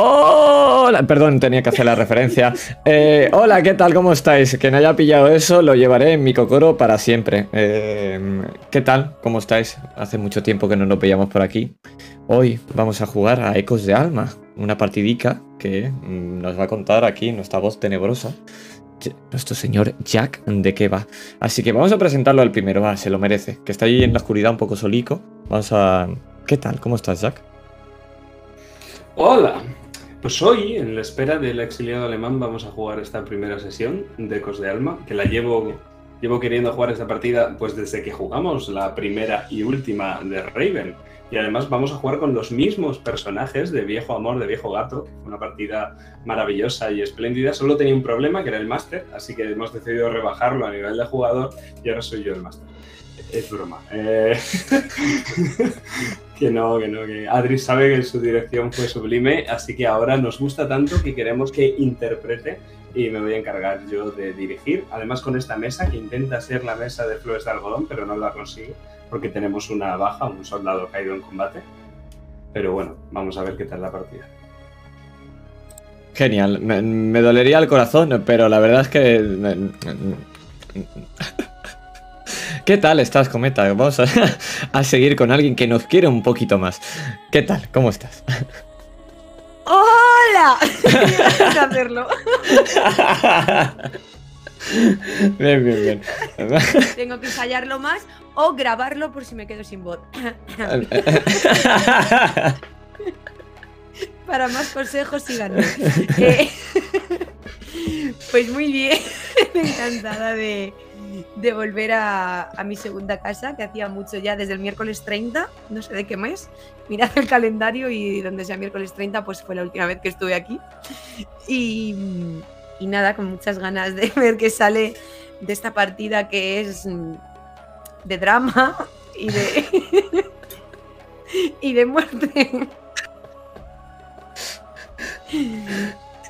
Hola, perdón, tenía que hacer la referencia. Eh, hola, ¿qué tal? ¿Cómo estáis? Que no haya pillado eso, lo llevaré en mi cocoro para siempre. Eh, ¿Qué tal? ¿Cómo estáis? Hace mucho tiempo que no nos veíamos por aquí. Hoy vamos a jugar a Ecos de Alma, una partidica que mm, nos va a contar aquí nuestra voz tenebrosa. Nuestro señor Jack de qué va. Así que vamos a presentarlo al primero, va, se lo merece. Que está ahí en la oscuridad un poco solico. Vamos a. ¿Qué tal? ¿Cómo estás, Jack? Hola, pues hoy, en la espera del exiliado alemán, vamos a jugar esta primera sesión de Ecos de Alma, que la llevo, llevo queriendo jugar esta partida pues desde que jugamos la primera y última de Raven. Y además vamos a jugar con los mismos personajes de Viejo Amor, de Viejo Gato, una partida maravillosa y espléndida. Solo tenía un problema, que era el máster, así que hemos decidido rebajarlo a nivel de jugador y ahora soy yo el máster. Es broma. Eh, que no, que no, que Adri sabe que su dirección fue sublime, así que ahora nos gusta tanto que queremos que interprete y me voy a encargar yo de dirigir. Además con esta mesa, que intenta ser la mesa de flores de algodón, pero no la consigue, porque tenemos una baja, un soldado caído en combate. Pero bueno, vamos a ver qué tal la partida. Genial, me, me dolería el corazón, pero la verdad es que... ¿Qué tal estás, Cometa? Vamos a, seguir con alguien que nos quiere un poquito más. ¿Qué tal? ¿Cómo estás? ¡Hola! hacerlo. Bien, bien, bien. Tengo que ensayarlo más o grabarlo por si me quedo sin voz. Para más consejos, síganme. Eh, pues muy bien, encantada de, de volver a, mi segunda casa, que hacía mucho ya desde el miércoles 30, no sé de qué mes. Mirad el calendario y donde sea miércoles 30, pues fue la última vez que estuve aquí. Y, nada, con muchas ganas de ver qué sale de esta partida que es de drama y de, y de muerte.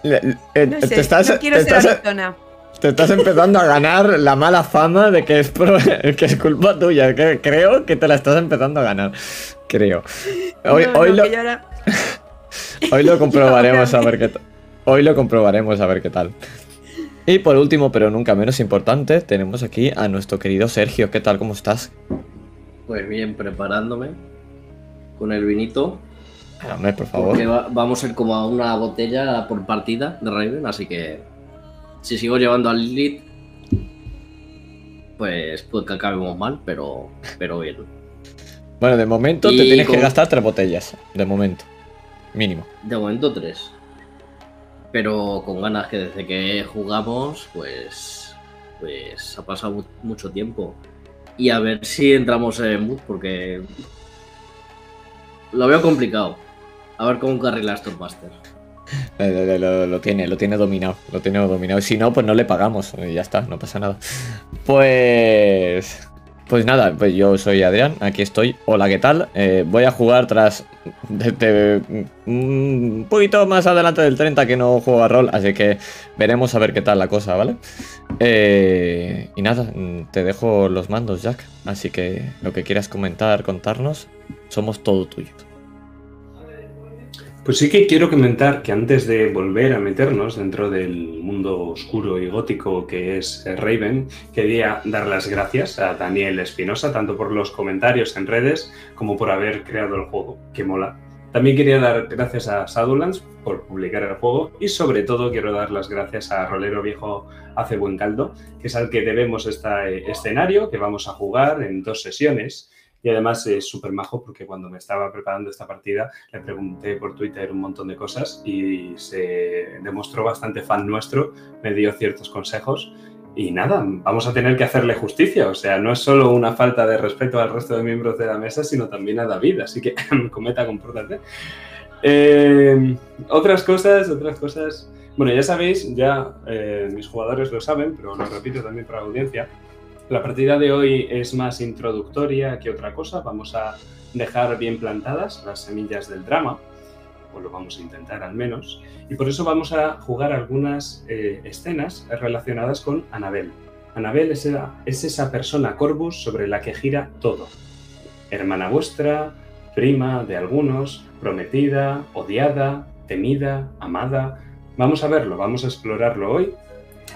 Eh, no sé, no quiero ser te estás empezando a ganar la mala fama de que es, que es culpa tuya. creo que te la estás empezando a ganar. Creo. Hoy, hoy, lo... hoy lo comprobaremos a ver qué tal. Hoy lo comprobaremos a ver qué tal. Y por último, pero nunca menos importante, tenemos aquí a nuestro querido Sergio. ¿Qué tal? ¿Cómo estás? Pues bien, preparándome con el vinito. Dame, por favor. vamos a ir como a una botella por partida de Raven, así que si sigo llevando al Lilith, pues puede que acabemos mal, pero, pero bien. Bueno, de momento te tienes que gastar tres botellas. De momento. Mínimo. De momento tres. Pero con ganas que desde que jugamos, pues. Pues ha pasado mucho tiempo. Y a ver si entramos en mood, porque. Lo veo complicado. A ver cómo carrila Stormmaster. Lo, tiene, lo tiene dominado, lo tiene dominado. Si no, pues no le pagamos y ya está, no pasa nada. Pues... Pues nada, pues yo soy Adrián, aquí estoy. Hola, ¿qué tal? Eh, voy a jugar tras un poquito más adelante del 30 que no juego a rol, así que veremos a ver qué tal la cosa, ¿vale? Eh, y nada, te dejo los mandos, Jack. Así que lo que quieras comentar, contarnos, somos todo tuyo. Pues sí que quiero comentar que antes de volver a meternos dentro del mundo oscuro y gótico que es Raven, quería dar las gracias a Daniel Espinosa, tanto por los comentarios en redes como por haber creado el juego, que mola. También quería dar gracias a Shadowlands por publicar el juego y sobre todo quiero dar las gracias a Rolero Viejo Hace Buen Caldo, que es al que debemos este escenario que vamos a jugar en dos sesiones y además es súper majo porque cuando me estaba preparando esta partida le pregunté por Twitter un montón de cosas y se demostró bastante fan nuestro, me dio ciertos consejos y nada, vamos a tener que hacerle justicia. O sea, no es solo una falta de respeto al resto de miembros de la mesa, sino también a David. Así que, cometa, compórtate. Eh, otras cosas, otras cosas. Bueno, ya sabéis, ya eh, mis jugadores lo saben, pero lo repito también para la audiencia. La partida de hoy es más introductoria que otra cosa. Vamos a dejar bien plantadas las semillas del drama, o lo vamos a intentar al menos, y por eso vamos a jugar algunas eh, escenas relacionadas con Anabel. Anabel es, es esa persona Corvus sobre la que gira todo. Hermana vuestra, prima de algunos, prometida, odiada, temida, amada. Vamos a verlo, vamos a explorarlo hoy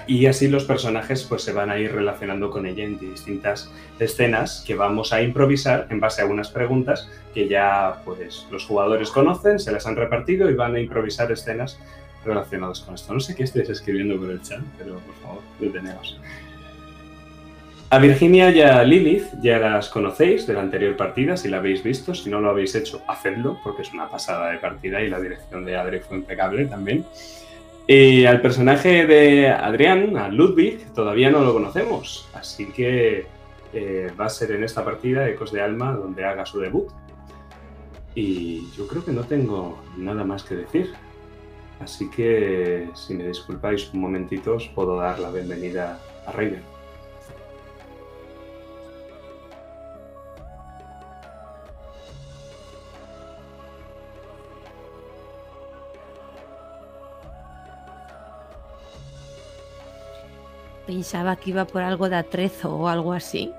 y así los personajes pues se van a ir relacionando con ella en distintas escenas que vamos a improvisar en base a unas preguntas que ya pues los jugadores conocen, se las han repartido y van a improvisar escenas relacionadas con esto. No sé qué estáis escribiendo por el chat, pero por favor, deteneos. A Virginia y a Lilith ya las conocéis de la anterior partida, si la habéis visto. Si no lo habéis hecho, hacedlo, porque es una pasada de partida y la dirección de Adri fue impecable también. Y al personaje de Adrián, a Ludwig, todavía no lo conocemos, así que eh, va a ser en esta partida Ecos de Alma donde haga su debut. Y yo creo que no tengo nada más que decir. Así que, si me disculpáis un momentito, os puedo dar la bienvenida a Rainer. Pensaba que iba por algo de atrezo o algo así.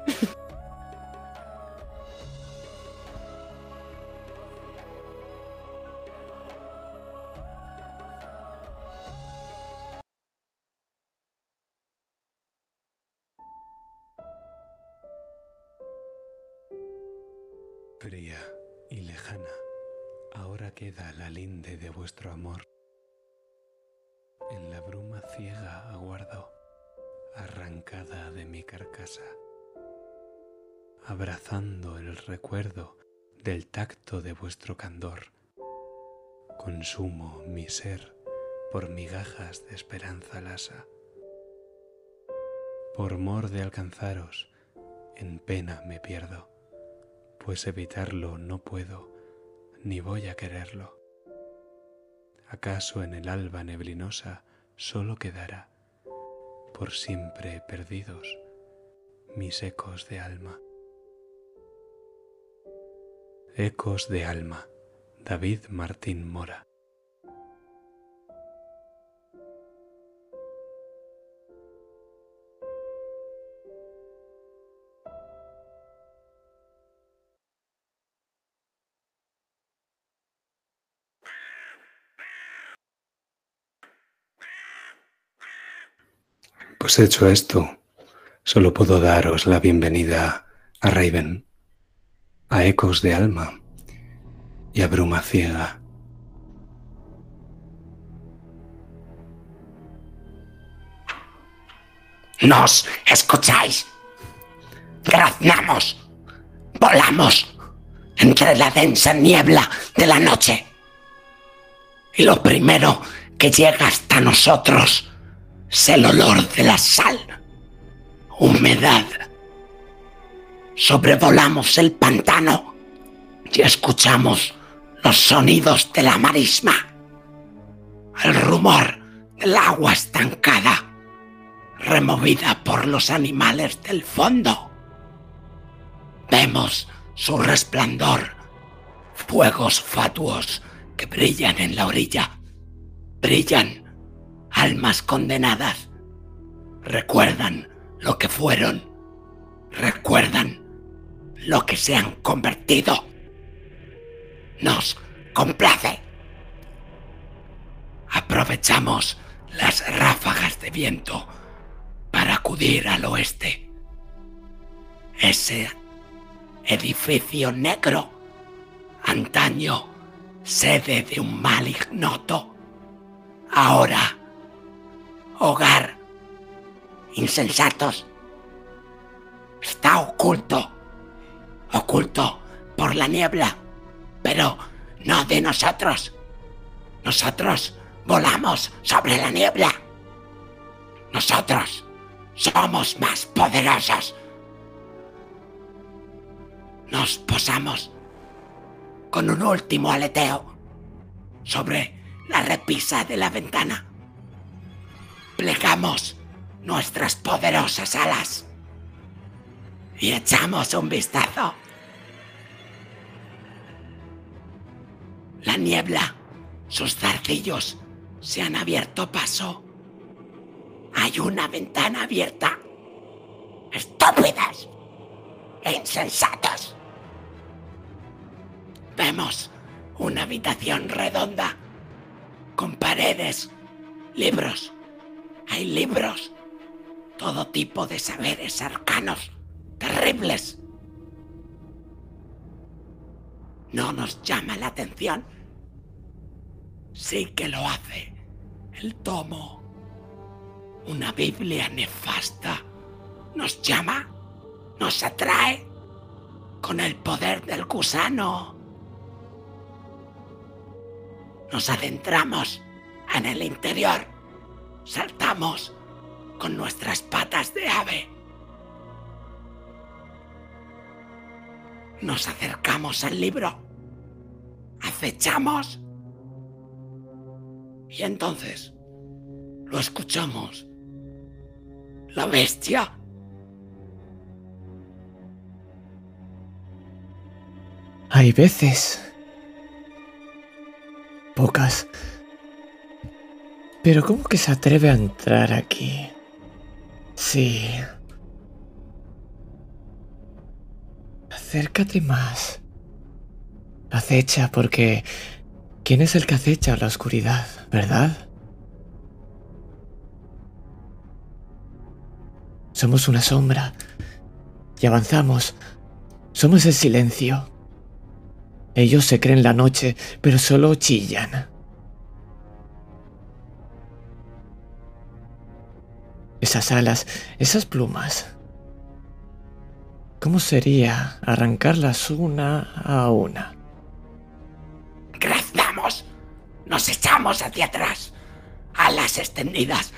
Fría y lejana, ahora queda la linde de vuestro amor. Mi carcasa, abrazando el recuerdo del tacto de vuestro candor. Consumo mi ser por migajas de esperanza lasa. Por mor de alcanzaros, en pena me pierdo pues evitarlo no puedo, ni voy a quererlo. ¿Acaso en el alba neblinosa solo quedará, por siempre perdidos, mis ecos de alma? Ecos de alma, David Martín Mora. Pues hecho esto, solo puedo daros la bienvenida a Raven, a Ecos de Alma y a Bruma Ciega. ¿Nos escucháis? Graznamos, volamos entre la densa niebla de la noche. Y lo primero que llega hasta nosotros es el olor de la sal, humedad. Sobrevolamos el pantano y escuchamos los sonidos de la marisma, el rumor del agua estancada, removida por los animales del fondo. Vemos su resplandor, fuegos fatuos que brillan en la orilla, brillan almas condenadas recuerdan lo que fueron, recuerdan lo que se han convertido. Nos complace. Aprovechamos las ráfagas de viento para acudir al oeste. Ese edificio negro, antaño sede de un mal ignoto, ahora hogar. Insensatos. Está oculto. Oculto por la niebla. Pero no de nosotros. Nosotros volamos sobre la niebla. Nosotros somos más poderosos. Nos posamos con un último aleteo sobre la repisa de la ventana plegamos nuestras poderosas alas y echamos un vistazo. La niebla, sus zarcillos se han abierto paso. Hay una ventana abierta. Estúpidas e insensatos. Vemos una habitación redonda con paredes, libros. Hay libros, todo tipo de saberes arcanos, terribles. No nos llama la atención. Sí que lo hace. El tomo. Una Biblia nefasta. Nos llama. Nos atrae. Con el poder del gusano. Nos adentramos en el interior. Saltamos con nuestras patas de ave. Nos acercamos al libro. Acechamos. Y entonces lo escuchamos. La bestia. Hay veces. Pocas. Pero ¿cómo que se atreve a entrar aquí? Sí. Acércate más. Acecha porque... ¿Quién es el que acecha la oscuridad, verdad? Somos una sombra. Y avanzamos. Somos el silencio. Ellos se creen la noche, pero solo chillan. Esas alas, esas plumas. ¿Cómo sería arrancarlas una a una? Graznamos. Nos echamos hacia atrás. Alas extendidas.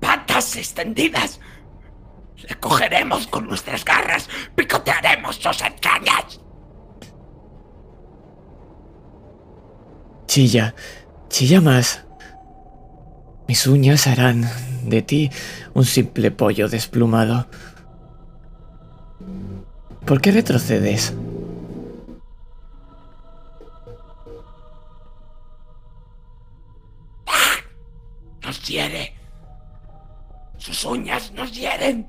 Patas extendidas. Le cogeremos con nuestras garras. Picotearemos sus entrañas. Chilla, chilla más. Mis uñas harán de ti un simple pollo desplumado. ¿Por qué retrocedes? Nos hiere. Sus uñas nos hieren.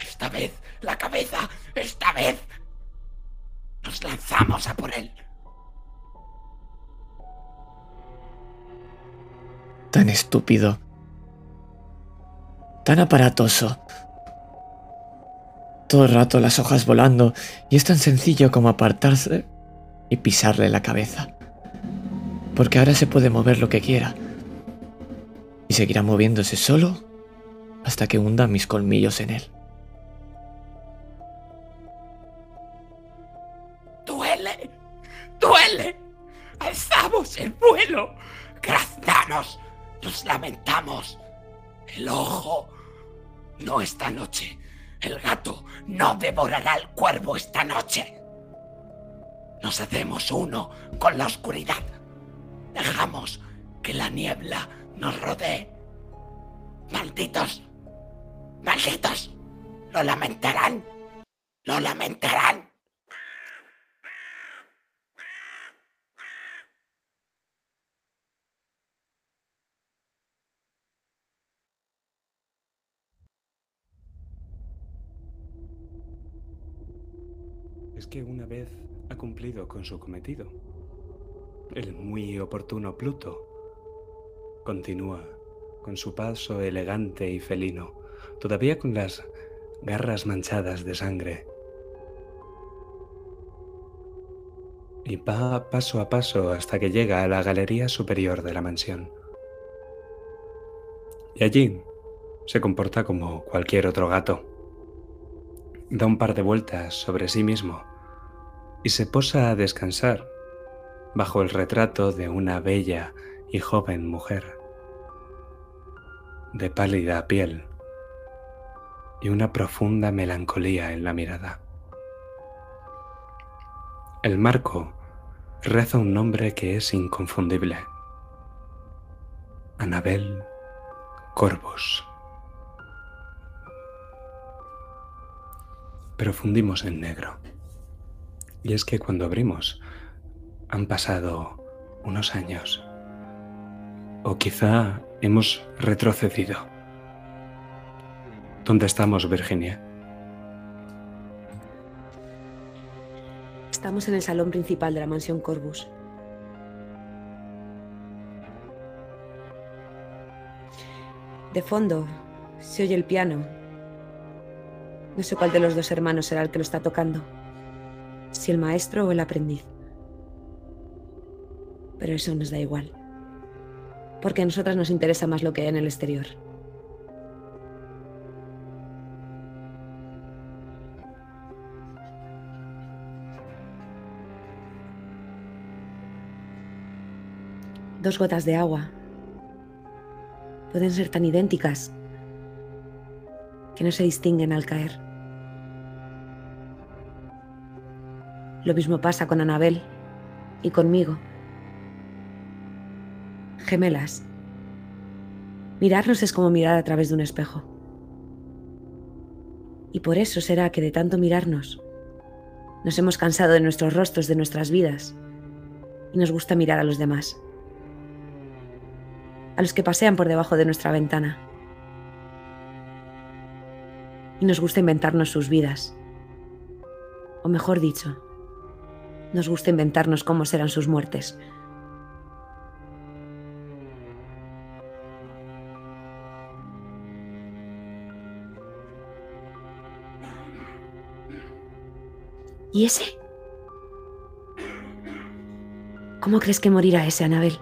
Esta vez, la cabeza. Esta vez. Nos lanzamos a por él. Tan estúpido. Tan aparatoso. Todo el rato las hojas volando y es tan sencillo como apartarse y pisarle la cabeza. Porque ahora se puede mover lo que quiera. Y seguirá moviéndose solo hasta que hunda mis colmillos en él. El ojo. No esta noche. El gato no devorará al cuervo esta noche. Nos hacemos uno con la oscuridad. Dejamos que la niebla nos rodee. Malditos. Malditos. Lo lamentarán. Lo lamentarán. Es que una vez ha cumplido con su cometido. El muy oportuno Pluto continúa con su paso elegante y felino, todavía con las garras manchadas de sangre. Y va paso a paso hasta que llega a la galería superior de la mansión. Y allí se comporta como cualquier otro gato. Da un par de vueltas sobre sí mismo y se posa a descansar bajo el retrato de una bella y joven mujer, de pálida piel y una profunda melancolía en la mirada. El marco reza un nombre que es inconfundible. Anabel Corvus. pero fundimos en negro. Y es que cuando abrimos han pasado unos años, o quizá hemos retrocedido. ¿Dónde estamos, Virginia? Estamos en el salón principal de la mansión Corbus. De fondo se oye el piano no sé cuál de los dos hermanos será el que lo está tocando. Si el maestro o el aprendiz. Pero eso nos da igual. Porque a nosotras nos interesa más lo que hay en el exterior. Dos gotas de agua pueden ser tan idénticas que no se distinguen al caer. Lo mismo pasa con Anabel y conmigo. Gemelas. Mirarnos es como mirar a través de un espejo. Y por eso será que de tanto mirarnos, nos hemos cansado de nuestros rostros, de nuestras vidas, y nos gusta mirar a los demás. A los que pasean por debajo de nuestra ventana. Y nos gusta inventarnos sus vidas. O mejor dicho, nos gusta inventarnos cómo serán sus muertes. ¿Y ese? ¿Cómo crees que morirá ese, Anabel?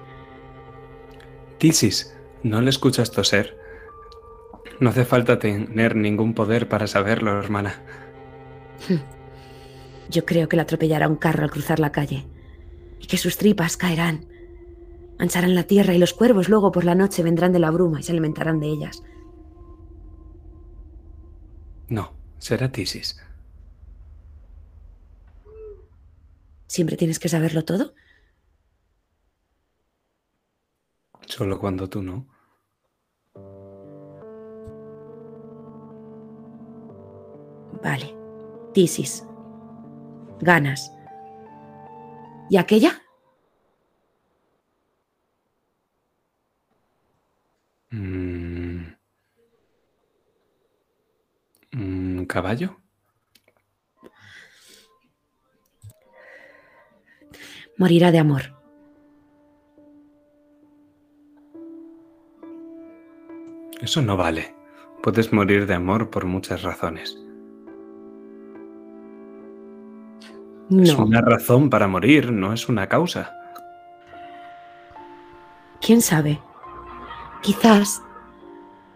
Tisis, ¿no le escuchas toser? No hace falta tener ningún poder para saberlo, hermana. Yo creo que la atropellará un carro al cruzar la calle y que sus tripas caerán, mancharán la tierra y los cuervos luego por la noche vendrán de la bruma y se alimentarán de ellas. No, será Tisis. ¿Siempre tienes que saberlo todo? Solo cuando tú no. Vale. Tisis. Ganas. ¿Y aquella? Mm. ¿Un caballo? Morirá de amor. Eso no vale. Puedes morir de amor por muchas razones. Es No. una razón para morir, no es una causa. ¿Quién sabe? Quizás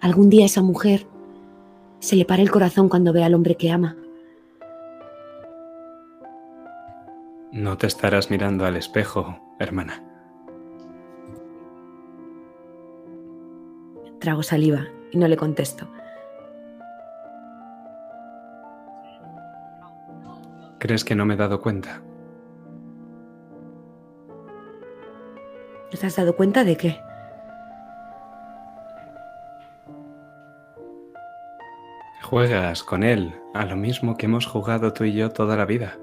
algún día esa mujer se le pare el corazón cuando ve al hombre que ama. No te estarás mirando al espejo, hermana. Trago saliva y no le contesto. ¿Crees que no me he dado cuenta? ¿No te has dado cuenta de qué? Juegas con él a lo mismo que hemos jugado tú y yo toda la vida.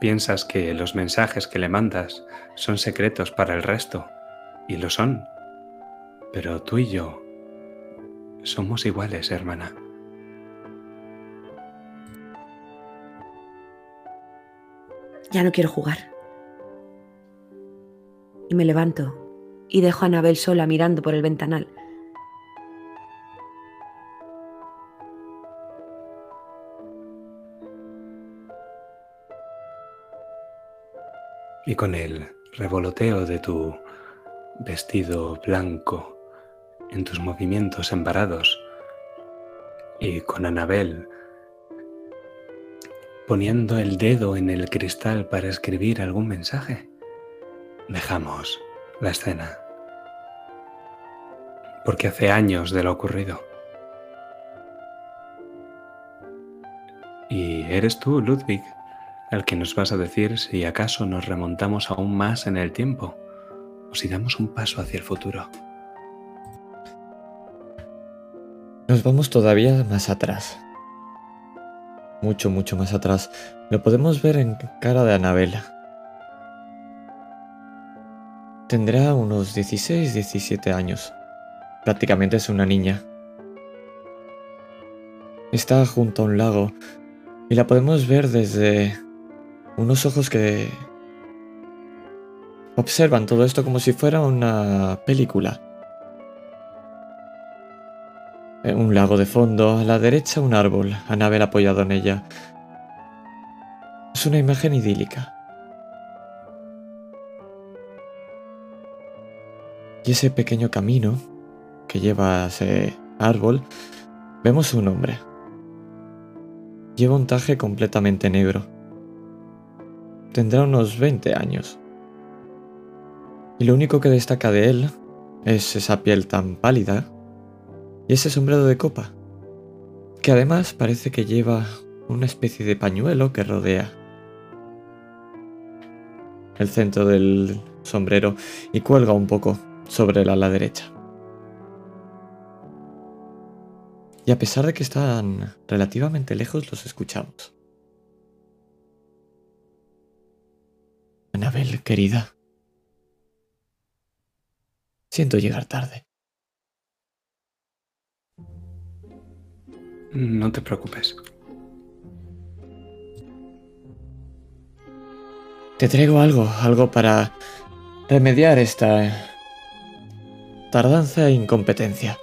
Piensas que los mensajes que le mandas son secretos para el resto, y lo son. Pero tú y yo somos iguales, hermana. Ya no quiero jugar. Y me levanto y dejo a Anabel sola mirando por el ventanal. Y con el revoloteo de tu vestido blanco en tus movimientos embarados y con Anabel poniendo el dedo en el cristal para escribir algún mensaje, dejamos la escena. Porque hace años de lo ocurrido. Y eres tú, Ludwig, al que nos vas a decir si acaso nos remontamos aún más en el tiempo o si damos un paso hacia el futuro. Nos vamos todavía más atrás. Mucho, mucho más atrás. Lo podemos ver en cara de Anabela. Tendrá unos 16, 17 años. Prácticamente es una niña. Está junto a un lago y la podemos ver desde unos ojos que observan todo esto como si fuera una película. Un lago de fondo, a la derecha un árbol, Anabel apoyado en ella. Es una imagen idílica. Y ese pequeño camino que lleva a ese árbol, vemos un hombre. Lleva un traje completamente negro. Tendrá unos 20 años. Y lo único que destaca de él es esa piel tan pálida y ese sombrero de copa, que además parece que lleva una especie de pañuelo que rodea el centro del sombrero y cuelga un poco sobre el ala derecha. Y a pesar de que están relativamente lejos, los escuchamos. Anabel, querida. Siento llegar tarde. No te preocupes. Te traigo algo, algo para remediar esta tardanza e incompetencia.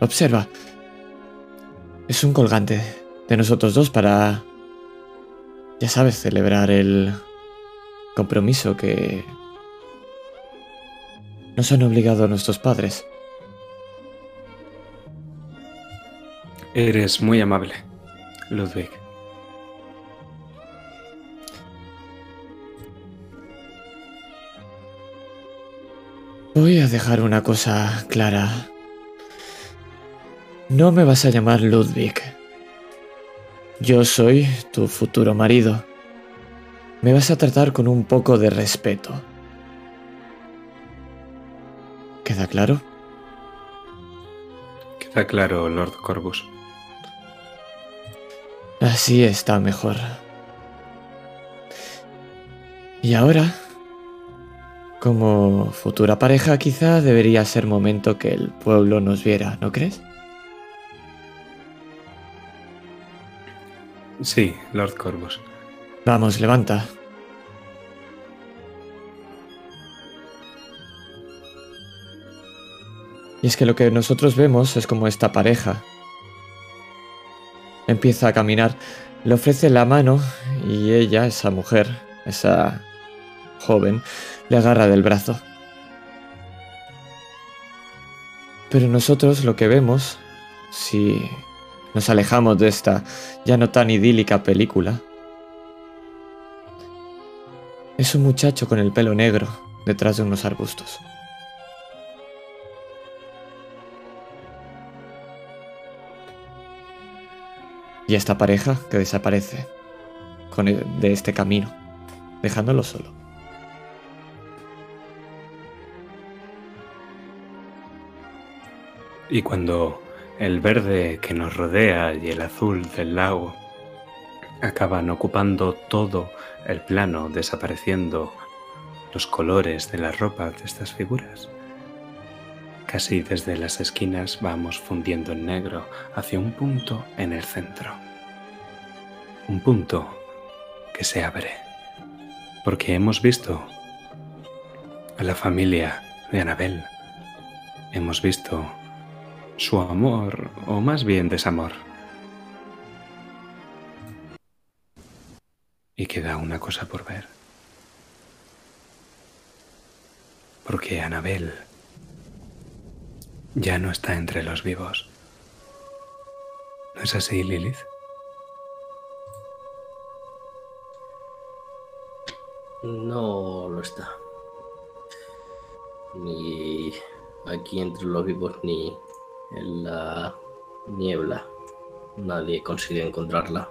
Observa. Es un colgante de nosotros dos para, ya sabes, celebrar el compromiso que nos han obligado nuestros padres. Eres muy amable, Ludwig. Voy a dejar una cosa clara. No me vas a llamar Ludwig. Yo soy tu futuro marido. Me vas a tratar con un poco de respeto. ¿Queda claro? Queda claro, Lord Corvus. Así está mejor. Y ahora, como futura pareja, quizá debería ser momento que el pueblo nos viera, ¿no crees? Sí, Lord Corvus. Vamos, levanta. Y es que lo que nosotros vemos es como esta pareja empieza a caminar, le ofrece la mano y ella, esa mujer, esa joven, le agarra del brazo. Pero nosotros lo que vemos, si nos alejamos de esta ya no tan idílica película, es un muchacho con el pelo negro detrás de unos arbustos. Y esta pareja que desaparece con el- de este camino, dejándolo solo. Y cuando el verde que nos rodea y el azul del lago acaban ocupando todo el plano, desapareciendo los colores de las ropas de estas figuras, casi desde las esquinas vamos fundiendo en negro hacia un punto en el centro. Un punto que se abre, porque hemos visto a la familia de Anabel. Hemos visto su amor, o más bien desamor. Y queda una cosa por ver. Porque Anabel ya no está entre los vivos. ¿No es así, Lilith? No lo está. Ni aquí entre los vivos ni en la niebla. Nadie consigue encontrarla.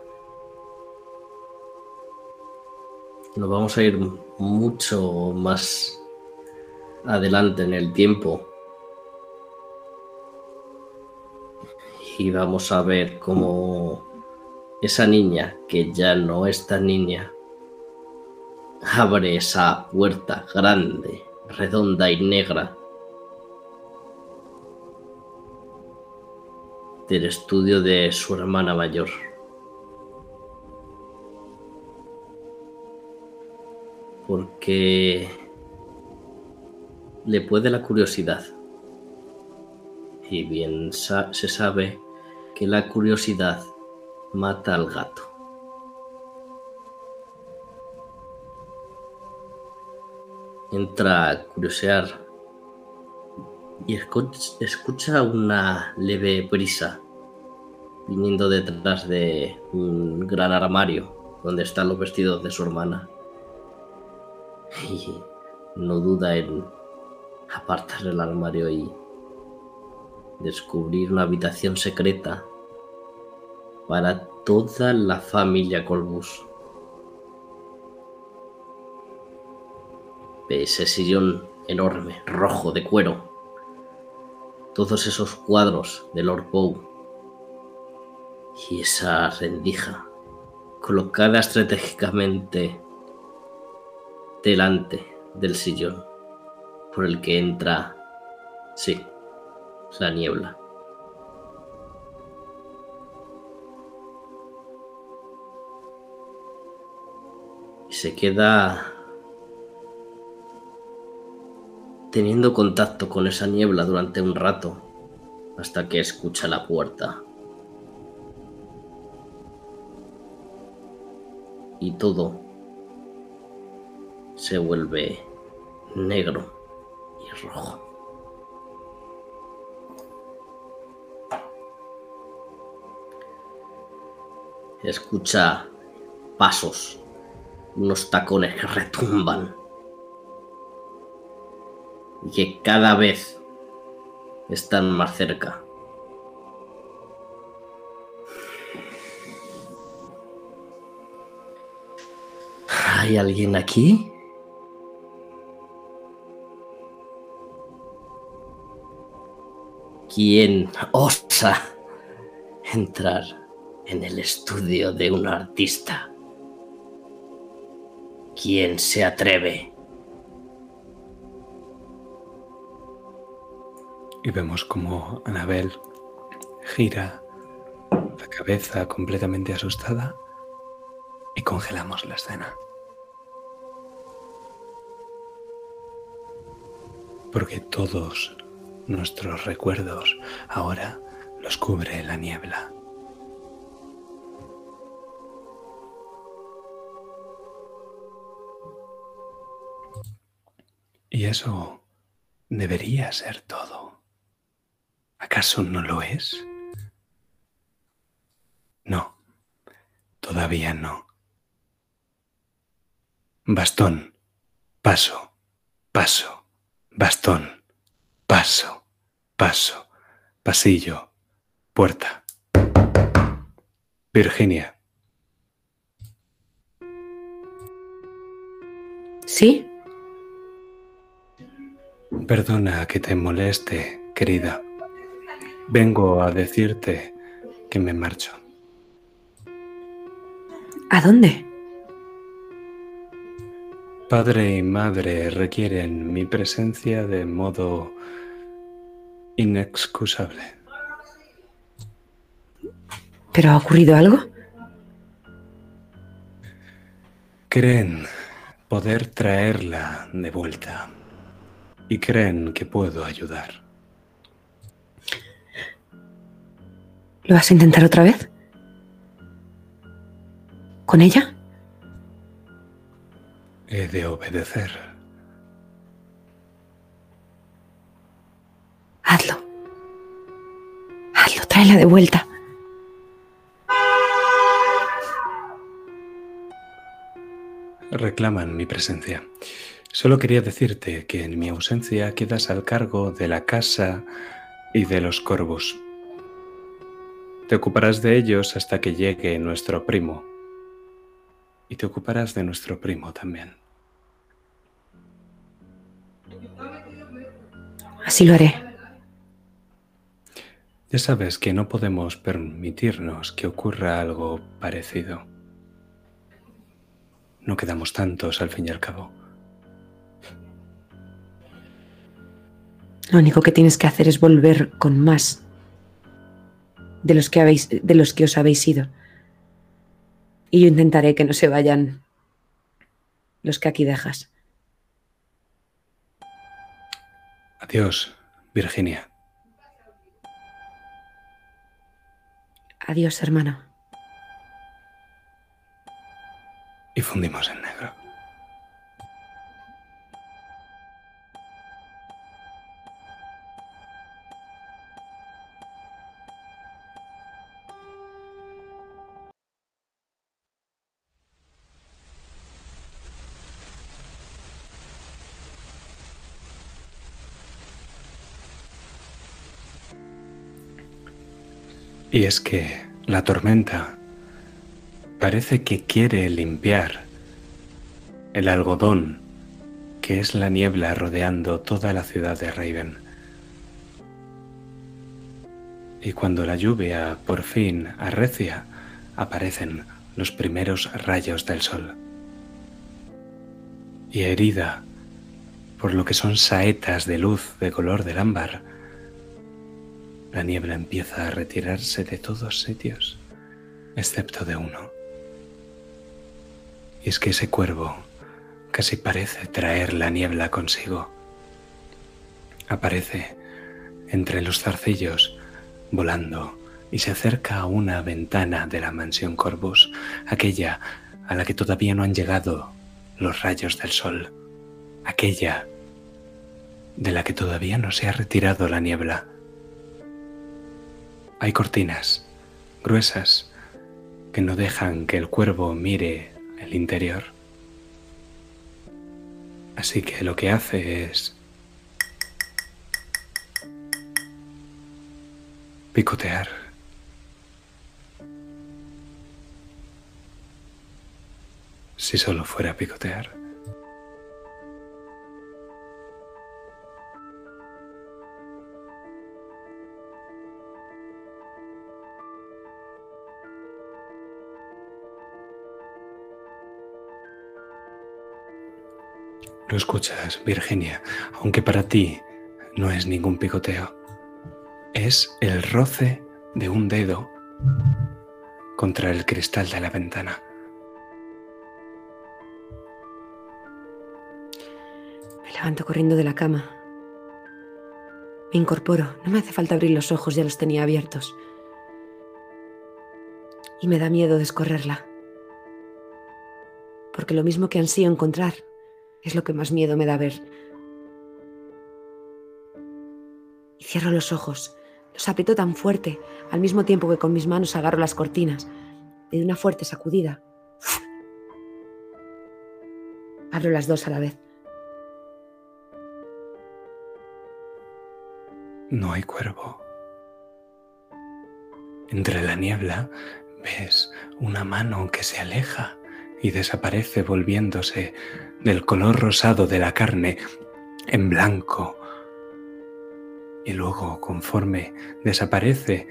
Nos vamos a ir mucho más adelante en el tiempo. Y vamos a ver cómo esa niña, que ya no es tan niña, abre esa puerta grande, redonda y negra del estudio de su hermana mayor. Porque le puede la curiosidad Y bien se sabe que la curiosidad mata al gato. Entra a curiosear y escu- escucha una leve brisa viniendo detrás de un gran armario donde están los vestidos de su hermana. Y no duda en apartar el armario y descubrir una habitación secreta para toda la familia Colbus. Ese sillón enorme, rojo de cuero. Todos esos cuadros de Lord Poe. Y esa rendija colocada estratégicamente delante del sillón por el que entra, sí, la niebla. Se queda teniendo contacto con esa niebla durante un rato hasta que escucha la puerta. Y todo se vuelve negro y rojo. Escucha pasos, unos tacones que retumban y que cada vez están más cerca. ¿Hay alguien aquí? ¿Quién osa entrar en el estudio de un artista? ¿Quién se atreve? Y vemos como Anabel gira la cabeza completamente asustada y congelamos la escena. Porque todos nuestros recuerdos ahora los cubre la niebla. Y eso debería ser todo. ¿Acaso no lo es? No, todavía no. Bastón, paso, paso, bastón, paso, paso, pasillo, puerta. Virginia, ¿Sí? Perdona que te moleste, querida. Vengo a decirte que me marcho. ¿A dónde? Padre y madre requieren mi presencia de modo inexcusable. ¿Pero ha ocurrido algo? Creen poder traerla de vuelta y creen que puedo ayudar. ¿Lo vas a intentar otra vez? ¿Con ella? He de obedecer. Hazlo. Hazlo, tráela de vuelta. Reclaman mi presencia. Solo quería decirte que en mi ausencia quedas al cargo de la casa y de los corvos. Te ocuparás de ellos hasta que llegue nuestro primo. Y te ocuparás de nuestro primo también. Así lo haré. Ya sabes que no podemos permitirnos que ocurra algo parecido. No quedamos tantos al fin y al cabo. Lo único que tienes que hacer es volver con más de los que, habéis, de los que os habéis ido. Y yo intentaré que no se vayan los que aquí dejas. Adiós, Virginia. Adiós, hermano. Y fundimos en negro. Y es que la tormenta parece que quiere limpiar el algodón que es la niebla rodeando toda la ciudad de Raven. Y cuando la lluvia por fin arrecia, aparecen los primeros rayos del sol. Y herida por lo que son saetas de luz de color del ámbar, la niebla empieza a retirarse de todos sitios, excepto de uno. Y es que ese cuervo casi parece traer la niebla consigo. Aparece entre los zarcillos, volando, y se acerca a una ventana de la mansión Corvus, aquella a la que todavía no han llegado los rayos del sol, aquella de la que todavía no se ha retirado la niebla. Hay cortinas gruesas que no dejan que el cuervo mire el interior. Así que lo que hace es picotear. Si solo fuera picotear. Lo escuchas, Virginia, aunque para ti no es ningún picoteo. Es el roce de un dedo contra el cristal de la ventana. Me levanto corriendo de la cama. Me incorporo. No me hace falta abrir los ojos, ya los tenía abiertos. Y me da miedo descorrerla. Porque lo mismo que ansío encontrar es lo que más miedo me da ver. Y cierro los ojos. Los aprieto tan fuerte, al mismo tiempo que con mis manos agarro las cortinas. Y de una fuerte sacudida. Abro las dos a la vez. No hay cuervo. Entre la niebla ves una mano que se aleja y desaparece volviéndose del color rosado de la carne en blanco. Y luego, conforme desaparece,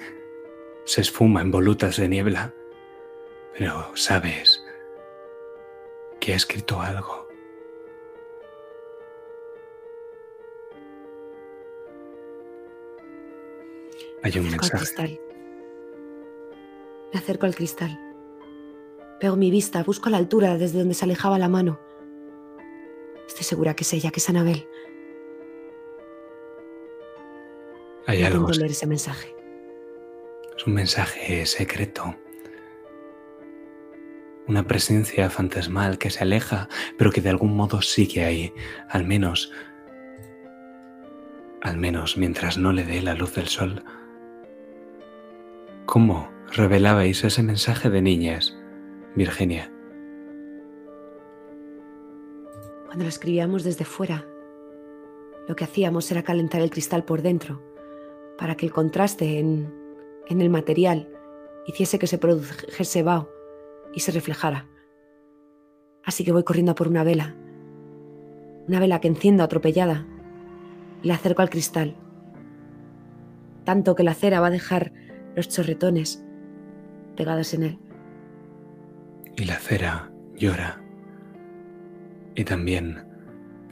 se esfuma en volutas de niebla. Pero sabes que ha escrito algo. Hay un Me acerco al mensaje. cristal. Me acerco al cristal. Pego mi vista, busco la altura desde donde se alejaba la mano. Estoy segura que es ella, que es Anabel. Hay algo. leer ese mensaje. Es un mensaje secreto. Una presencia fantasmal que se aleja, pero que de algún modo sigue ahí, al menos, al menos mientras no le dé la luz del sol. ¿Cómo revelabais ese mensaje de niñas, Virginia? Cuando lo escribíamos desde fuera, lo que hacíamos era calentar el cristal por dentro, para que el contraste en, en el material hiciese que se produjese vaho y se reflejara. Así que voy corriendo a por una vela, una vela que enciendo atropellada, y la acerco al cristal, tanto que la cera va a dejar los chorretones pegados en él. Y la cera llora. Y también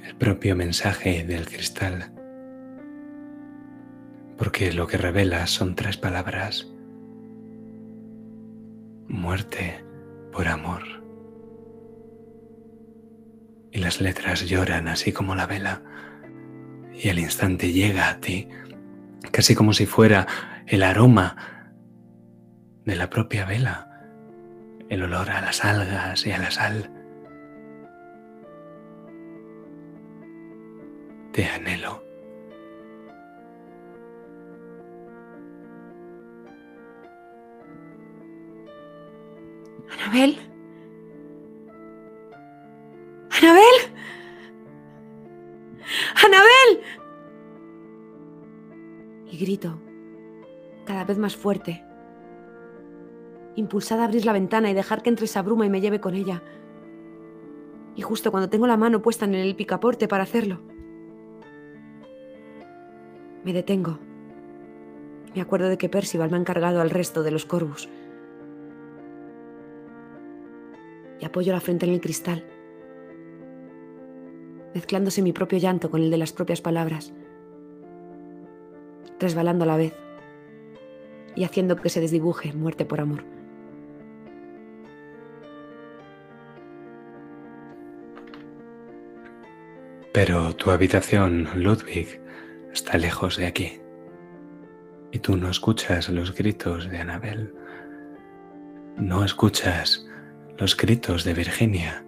el propio mensaje del cristal. Porque lo que revela son tres palabras. Muerte por amor. Y las letras lloran así como la vela. Y al instante llega a ti, casi como si fuera el aroma de la propia vela, el olor a las algas y a la sal. Te anhelo. Anabel. Anabel. Anabel. Y grito, cada vez más fuerte, impulsada a abrir la ventana y dejar que entre esa bruma y me lleve con ella. Y justo cuando tengo la mano puesta en el picaporte para hacerlo, me detengo. Me acuerdo de que Percival me ha encargado al resto de los Corvus. Y apoyo la frente en el cristal, mezclándose mi propio llanto con el de las propias palabras, resbalando a la vez y haciendo que se desdibuje muerte por amor. Pero tu habitación, Ludwig, está lejos de aquí. Y tú no escuchas los gritos de Anabel. No escuchas los gritos de Virginia.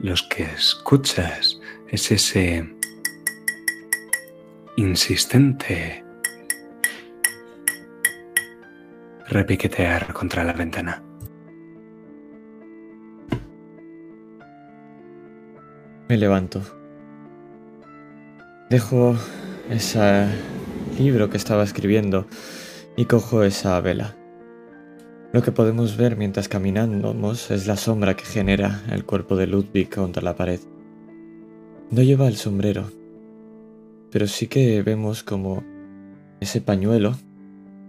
Los que escuchas es ese insistente repiquetear contra la ventana. Me levanto. Dejo ese libro que estaba escribiendo y cojo esa vela. Lo que podemos ver mientras caminamos es la sombra que genera el cuerpo de Ludwig contra la pared. No lleva el sombrero, pero sí que vemos como ese pañuelo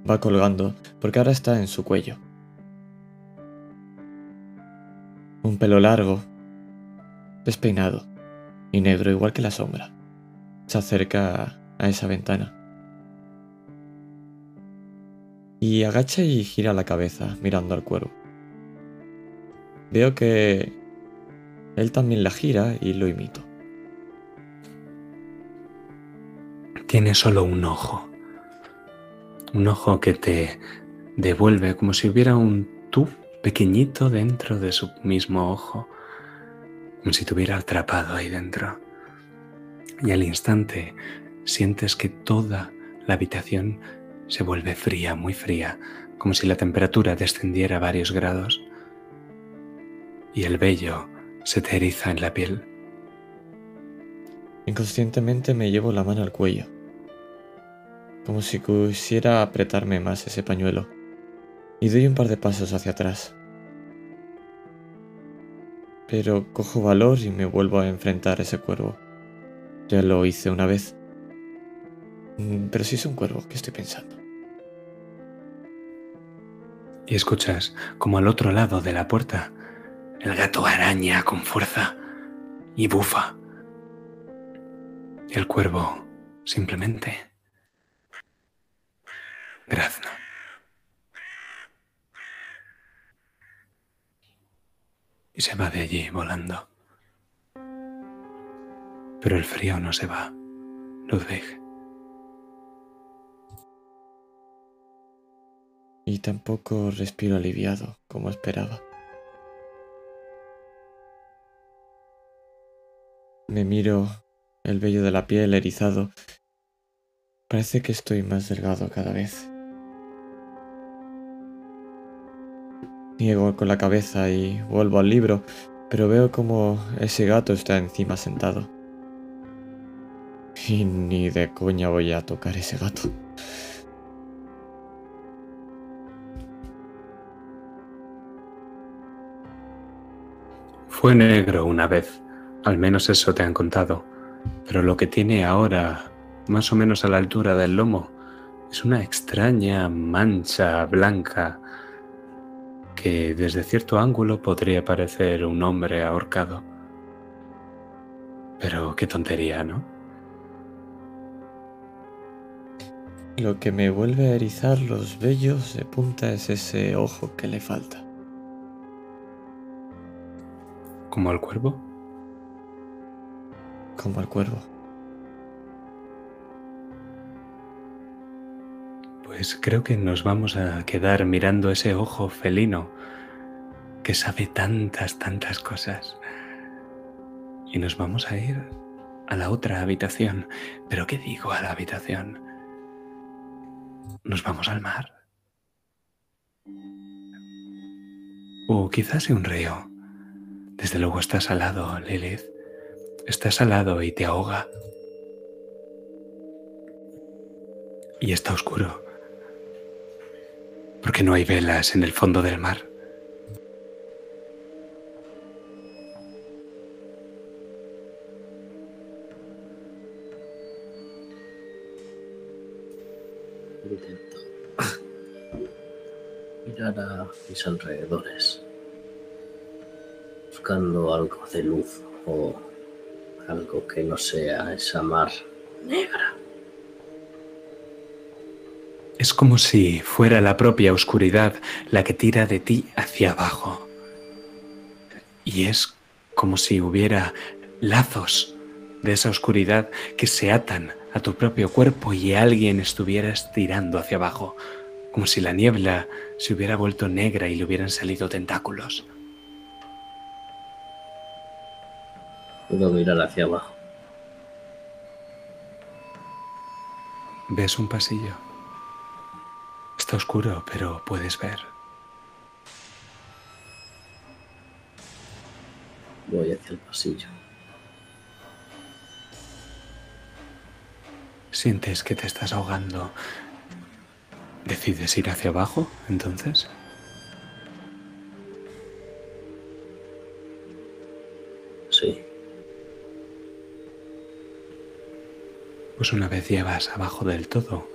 va colgando porque ahora está en su cuello. Un pelo largo, despeinado y negro igual que la sombra. Se acerca a esa ventana. Y agacha y gira la cabeza mirando al cuervo. Veo que él también la gira y lo imito. Tiene solo un ojo. Un ojo que te devuelve como si hubiera un tú pequeñito dentro de su mismo ojo, como si te atrapado ahí dentro. Y al instante sientes que toda la habitación se vuelve fría, muy fría, como si la temperatura descendiera varios grados y el vello se te eriza en la piel. Inconscientemente me llevo la mano al cuello, como si quisiera apretarme más ese pañuelo, y doy un par de pasos hacia atrás. Pero cojo valor y me vuelvo a enfrentar a ese cuervo. Ya lo hice una vez. Mm, Pero si es un cuervo, ¿qué estoy pensando? Y escuchas como al otro lado de la puerta el gato araña con fuerza y bufa. El cuervo simplemente grazna. Y se va de allí volando. Pero el frío no se va, Ludwig. Y tampoco respiro aliviado como esperaba. Me miro el vello de la piel erizado. Parece que estoy más delgado cada vez. Niego con la cabeza y vuelvo al libro, pero veo como ese gato está encima sentado. Y ni de coña voy a tocar ese gato. Fue negro una vez, al menos eso te han contado, pero lo que tiene ahora, más o menos a la altura del lomo, es una extraña mancha blanca que desde cierto ángulo podría parecer un hombre ahorcado. Pero qué tontería, ¿no? Lo que me vuelve a erizar los vellos de punta es ese ojo que le falta. ¿Como al cuervo? Como al cuervo. Pues Pues creo que nos vamos a quedar mirando ese ojo felino que sabe tantas, tantas cosas. Y nos vamos a ir a la otra habitación. ¿Pero qué digo a la habitación? Nos vamos al mar. O quizás un río. Desde luego está salado, Lilith. Está salado y te ahoga. Y está oscuro. Porque no hay velas en el fondo del mar. Mirar a mis alrededores, buscando algo de luz o algo que no sea esa mar negra. Es como si fuera la propia oscuridad la que tira de ti hacia abajo. Y es como si hubiera lazos de esa oscuridad que se atan a tu propio cuerpo y alguien estuviera estirando hacia abajo, como si la niebla se hubiera vuelto negra y le hubieran salido tentáculos. Puedo mirar hacia abajo. ¿Ves un pasillo? Está oscuro, pero puedes ver. Voy hacia el pasillo. Sientes que te estás ahogando. ¿Decides ir hacia abajo, entonces? Sí, Pues una vez llevas abajo del todo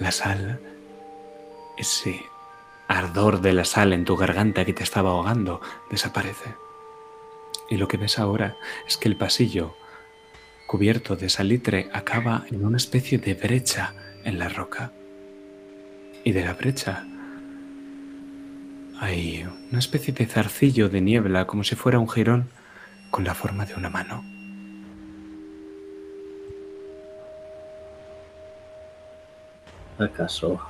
la sal, ese ardor de la sal en tu garganta que te estaba ahogando desaparece. Y lo que ves ahora es que el pasillo cubierto de salitre acaba en una especie de brecha en la roca. Y de la brecha hay una especie de zarcillo de niebla como si fuera un jirón con la forma de una mano. ¿acaso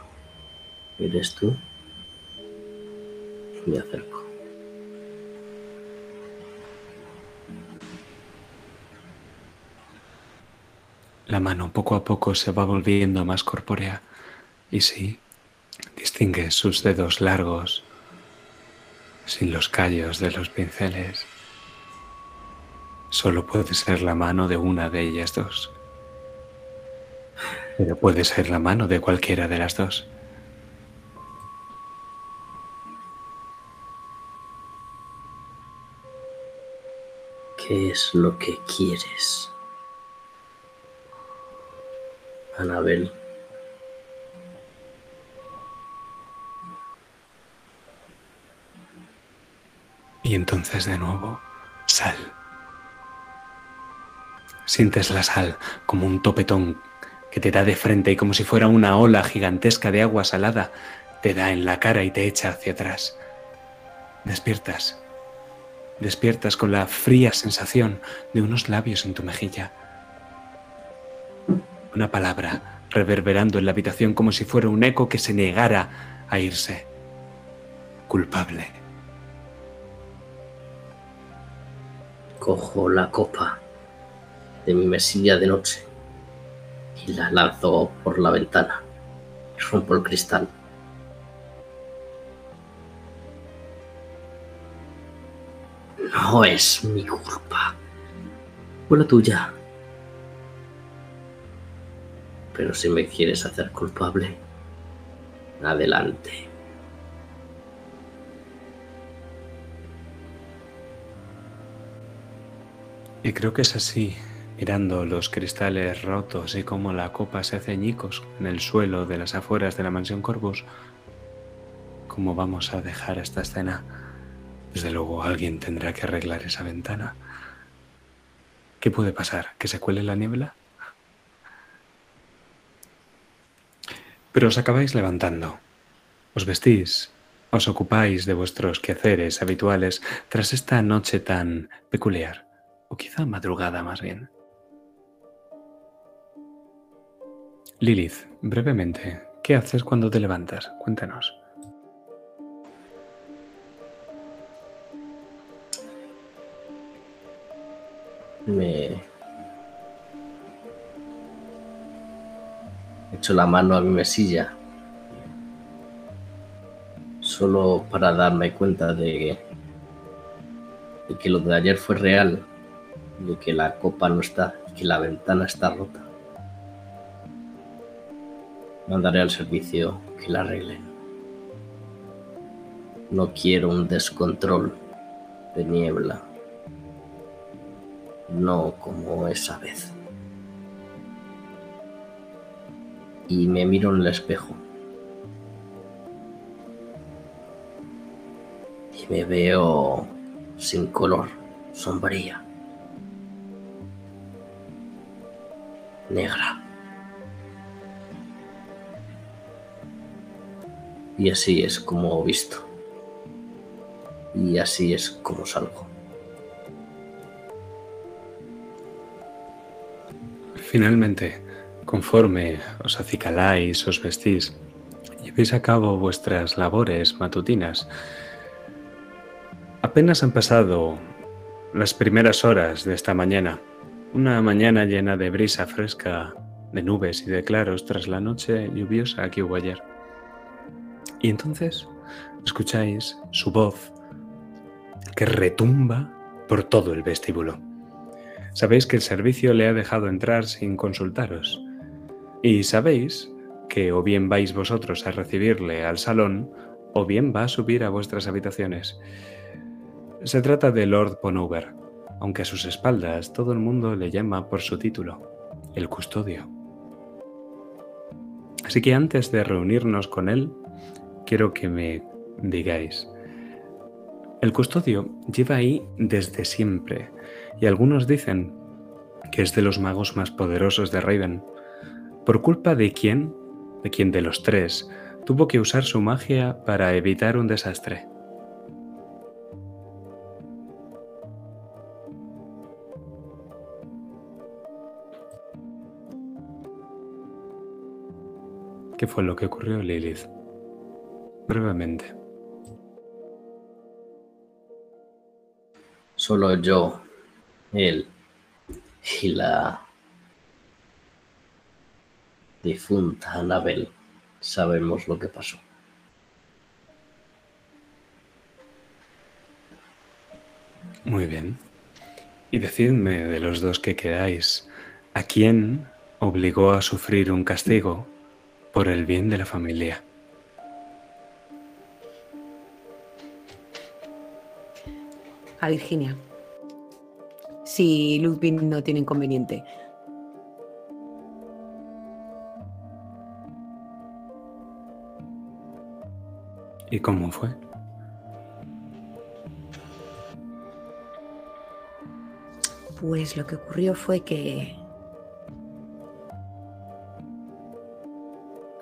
eres tú? Me acerco. La mano poco a poco se va volviendo más corpórea y sí, distingues sus dedos largos, sin los callos de los pinceles. Solo puede ser la mano de una de ellas dos. Pero puede ser la mano de cualquiera de las dos. ¿Qué es lo que quieres? Anabel. Y entonces de nuevo, sal. Sientes la sal como un topetón que te da de frente y como si fuera una ola gigantesca de agua salada, te da en la cara y te echa hacia atrás. Despiertas. Despiertas con la fría sensación de unos labios en tu mejilla. Una palabra reverberando en la habitación como si fuera un eco que se negara a irse. Culpable. Cojo la copa de mi mesilla de noche y la lanzo por la ventana rompo el cristal. No es mi culpa. Fue la tuya. Pero si me quieres hacer culpable, adelante. Y creo que es así, mirando los cristales rotos y cómo la copa se hace añicos en el suelo de las afueras de la mansión Corvus, cómo vamos a dejar esta escena. Desde luego alguien tendrá que arreglar esa ventana. ¿Qué puede pasar? ¿Que se cuele la niebla? Pero os acabáis levantando. Os vestís, os ocupáis de vuestros quehaceres habituales tras esta noche tan peculiar, o quizá madrugada más bien. Lilith, brevemente, ¿qué haces cuando te levantas? Cuéntanos. Me echo la mano a mi mesilla solo para darme cuenta de, que lo de ayer fue real, de que la copa no está, que la ventana está rota. Mandaré al servicio que la arreglen. No quiero un descontrol de niebla. No como esa vez. Y me miro en el espejo. Y me veo sin color, sombría. Negra. Y así es como visto. Y así es como salgo. Finalmente, conforme os acicaláis, os vestís, llevéis a cabo vuestras labores matutinas, apenas han pasado las primeras horas de esta mañana, una mañana llena de brisa fresca, de nubes y de claros tras la noche lluviosa que hubo ayer. Y entonces escucháis su voz que retumba por todo el vestíbulo. Sabéis que el servicio le ha dejado entrar sin consultaros. Y sabéis que o bien vais vosotros a recibirle al salón, o bien va a subir a vuestras habitaciones. Se trata de Lord Ponover, aunque a sus espaldas todo el mundo le llama por su título, el custodio. Así que antes de reunirnos con él, quiero que me digáis, el custodio lleva ahí desde siempre, y algunos dicen que es de los magos más poderosos de Raven. ¿Por culpa de quién? De quién de los tres tuvo que usar su magia para evitar un desastre. ¿Qué fue lo que ocurrió, Lilith? Brevemente. Solo yo, él y la difunta Anabel sabemos lo que pasó. Muy bien. Y decidme de los dos que quedáis, ¿a quién obligó a sufrir un castigo por el bien de la familia? A Virginia. Si Ludwig no tiene inconveniente. ¿Y cómo fue? Pues lo que ocurrió fue que...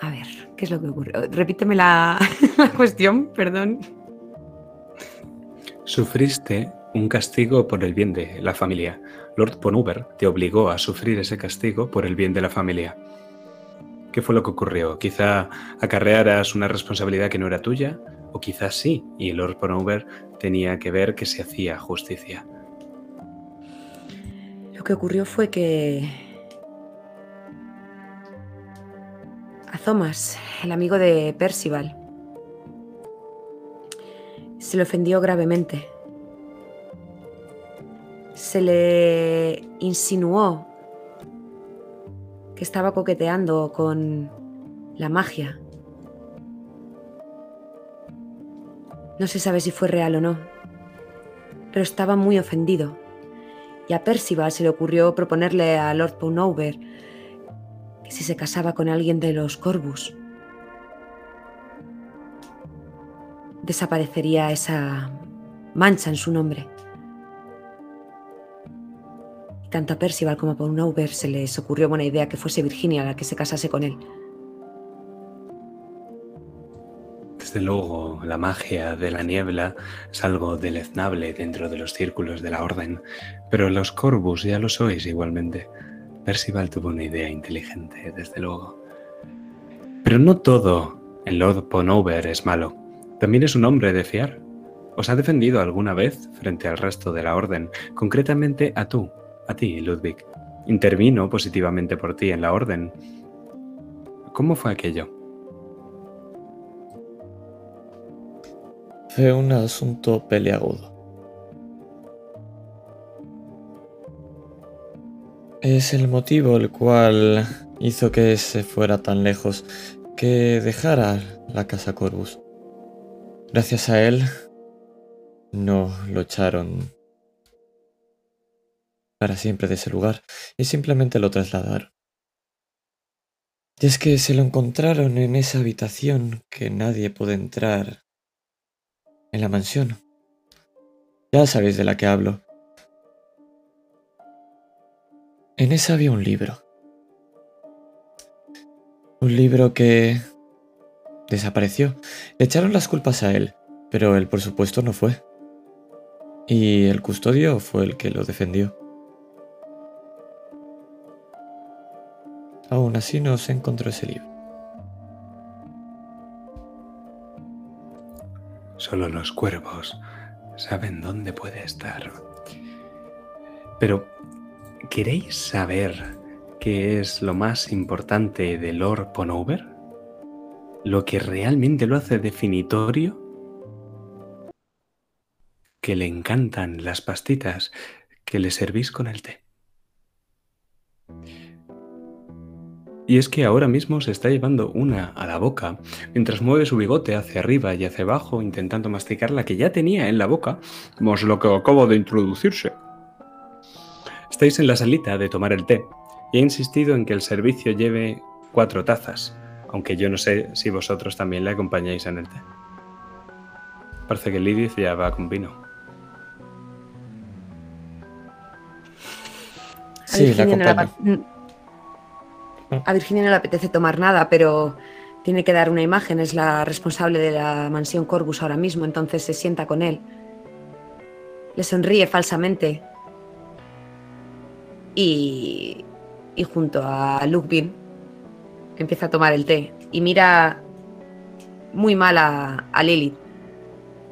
A ver, ¿qué es lo que ocurrió? Repíteme la, la cuestión, perdón. Sufriste un castigo por el bien de la familia. Lord Ponuber te obligó a sufrir ese castigo por el bien de la familia. ¿Qué fue lo que ocurrió? Quizá acarrearas una responsabilidad que no era tuya, o quizás sí, y Lord Ponuber tenía que ver que se hacía justicia. Lo que ocurrió fue que a Thomas, el amigo de Percival, se le ofendió gravemente. Se le insinuó estaba coqueteando con la magia. No se sabe si fue real o no, pero estaba muy ofendido. Y a Percival se le ocurrió proponerle a Lord Ponover que si se casaba con alguien de los Corvus, desaparecería esa mancha en su nombre. Tanto a Percival como a Ponover se les ocurrió buena idea que fuese Virginia la que se casase con él. Desde luego, la magia de la niebla es algo deleznable dentro de los círculos de la orden, pero los Corvus ya lo sois igualmente. Percival tuvo una idea inteligente, desde luego. Pero no todo en Lord Ponover es malo. También es un hombre de fiar. ¿Os ha defendido alguna vez frente al resto de la Orden? Concretamente a tú, a ti, Ludwig. Intervino positivamente por ti en la Orden. ¿Cómo fue aquello? Fue un asunto peleagudo. Es el motivo el cual hizo que se fuera tan lejos, que dejara la casa Corvus. Gracias a él, no lo echaron para siempre de ese lugar y simplemente lo trasladaron. Y es que se lo encontraron en esa habitación que nadie puede entrar en la mansión. Ya sabéis de la que hablo. En esa había un libro. Un libro que desapareció. Le echaron las culpas a él, pero él por supuesto no fue. Y el custodio fue el que lo defendió. Aún así no se encontró ese libro. Solo los cuervos saben dónde puede estar. Pero, ¿queréis saber qué es lo más importante de Lord Ponover? ¿Lo que realmente lo hace definitorio? Que le encantan las pastitas que le servís con el té. Y es que ahora mismo se está llevando una a la boca, mientras mueve su bigote hacia arriba y hacia abajo, intentando masticar la que ya tenía en la boca, como es lo que acabo de introducirse. Estáis en la salita de tomar el té y he insistido en que el servicio lleve cuatro tazas, aunque yo no sé si vosotros también le acompañáis en el té. Parece que Lidith ya va con vino. Sí, la no acompaño. A Virginia no le apetece tomar nada, pero tiene que dar una imagen. Es la responsable de la mansión Corvus ahora mismo, entonces se sienta con él. Le sonríe falsamente. Y, y junto a Lukbin empieza a tomar el té. Y mira muy mal a, a Lilith,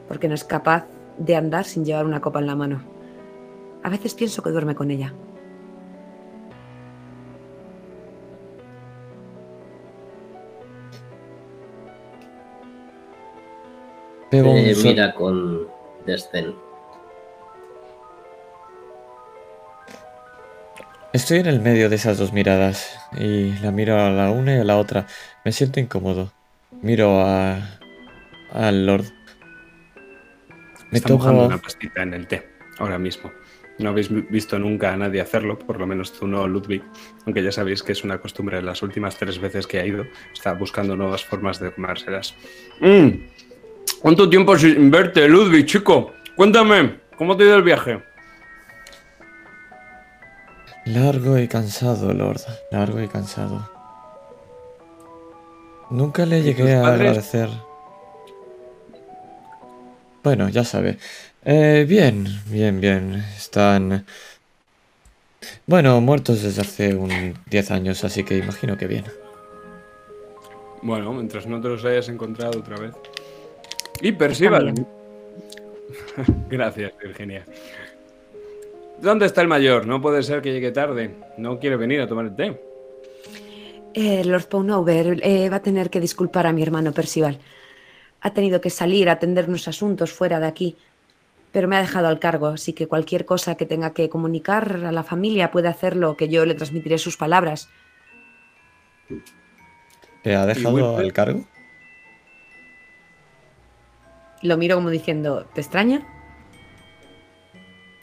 porque no es capaz de andar sin llevar una copa en la mano. A veces pienso que duerme con ella. Pego un Eh, mira con desdén. Estoy en el medio de esas dos miradas y la miro a la una y a la otra. Me siento incómodo. Miro a al Lord. Me Está mojando tomo una pastita en el té, ahora mismo. No habéis vi- visto nunca a nadie hacerlo, por lo menos tú no, Ludwig, aunque ya sabéis que es una costumbre las últimas tres veces que ha ido, está buscando nuevas formas de comérselas. Mm. ¿Cuánto tiempo sin verte, Ludwig, chico? Cuéntame, ¿cómo te ha ido el viaje? largo y cansado, Lord. Largo y cansado. Nunca le ¿Y llegué a padres? agradecer. Bueno, ya sabe. Eh, bien, bien, bien. Están... Bueno, muertos desde hace un 10 años, así que imagino que bien. Bueno, mientras no te los hayas encontrado otra vez. Y Percival. Gracias, Virginia. ¿Dónde está el mayor? No puede ser que llegue tarde. No quiere venir a tomar el té. Eh, Lord Pownover eh, va a tener que disculpar a mi hermano Percival. Ha tenido que salir a atender unos asuntos fuera de aquí, pero me ha dejado al cargo, así que cualquier cosa que tenga que comunicar a la familia puede hacerlo, que yo le transmitiré sus palabras. ¿Te ha dejado al cargo? Lo miro como diciendo, ¿te extraña?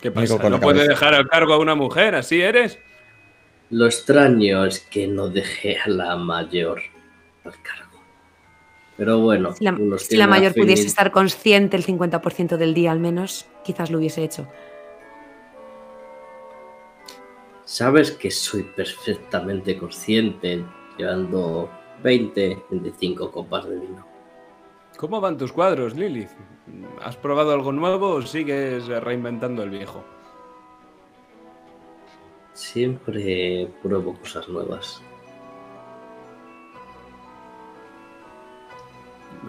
¿Qué pasa? con ¿No puede dejar al cargo a una mujer? ¿Así eres? Lo extraño es que no dejé a la mayor al cargo. Pero bueno, Si la, si mayor pudiese estar consciente el 50% del día al menos, quizás lo hubiese hecho. Sabes que soy perfectamente consciente llevando 20, 25 copas de vino. ¿Cómo van tus cuadros, Lilith? ¿Has probado algo nuevo o sigues reinventando el viejo? Siempre pruebo cosas nuevas.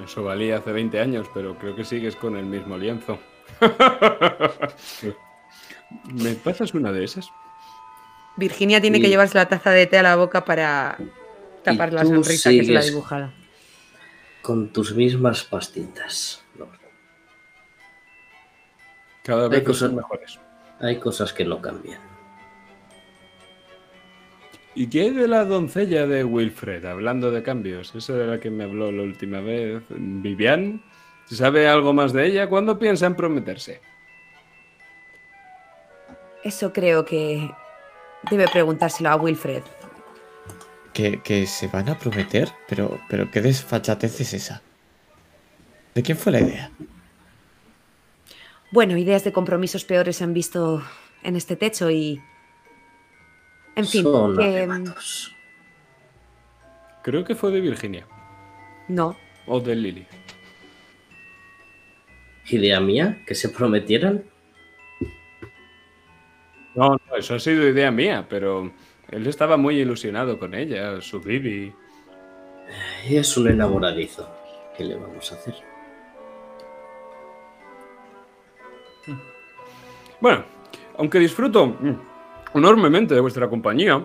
Eso valía hace 20 años, pero creo que sigues con el mismo lienzo. ¿Me pasas una de esas? Virginia tiene que llevarse la taza de té a la boca para tapar la sonrisa que se la dibujado. Con tus mismas pastitas. Lord. Cada Hay vez cosas- son mejores. Hay cosas que no cambian. ¿Y qué hay de la doncella de Wilfred? Hablando de cambios. Esa de la que me habló la última vez. ¿Vivian? ¿Se sabe algo más de ella? ¿Cuándo piensan prometerse? Eso creo que debe preguntárselo a Wilfred. ¿Que, que se van a prometer? Pero, pero ¿qué desfachatez es esa? ¿De quién fue la idea? Bueno, ideas de compromisos peores se han visto en este techo y... En fin, Son. Creo que fue de Virginia. no. O de Lily. ¿Idea mía? ¿Que se prometieran? No, no, eso ha sido idea mía, pero él estaba muy ilusionado con ella, su Bibi. Es un enamoradizo. ¿Qué le vamos a hacer? Bueno, aunque disfruto enormemente de vuestra compañía,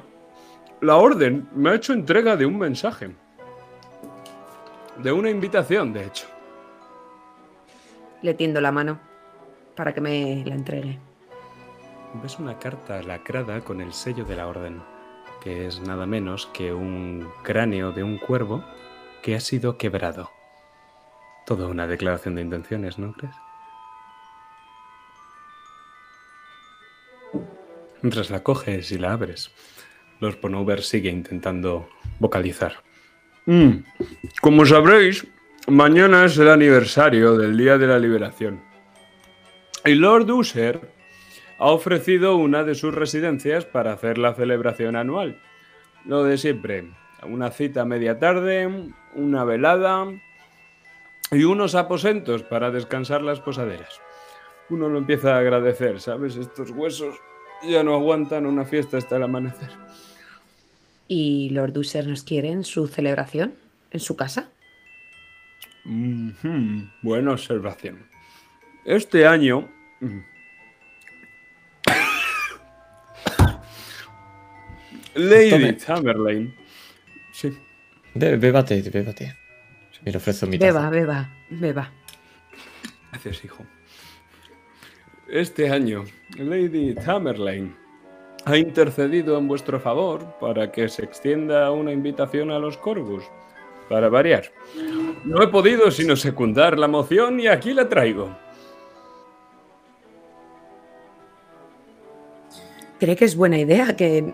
la Orden me ha hecho entrega de un mensaje. De una invitación, de hecho. Le tiendo la mano para que me la entregue. Ves una carta lacrada con el sello de la Orden, que es nada menos que un cráneo de un cuervo que ha sido quebrado. Toda una declaración de intenciones, ¿no crees? Mientras la coges y la abres, Lord Ponover sigue intentando vocalizar. Mm, Como sabréis, mañana es el aniversario del Día de la Liberación. Y Lord User ha ofrecido una de sus residencias para hacer la celebración anual. Lo de siempre, una cita a media tarde, una velada y unos aposentos para descansar las posaderas. Uno lo empieza a agradecer, ¿sabes? Estos huesos ya no aguantan una fiesta hasta el amanecer. ¿Y Lord User nos quiere en su celebración? ¿En su casa? Buena observación. Este año... Lady Tome. Tamerlane. Sí. Be- bébate, bébate. Me le ofrezo mi Beba, taza. beba, beba. Gracias, hijo. Este año, Lady Tamerlane ha intercedido en vuestro favor para que se extienda una invitación a los Corvus. Para variar. No he podido sino secundar la moción y aquí la traigo. ¿Cree que es buena idea que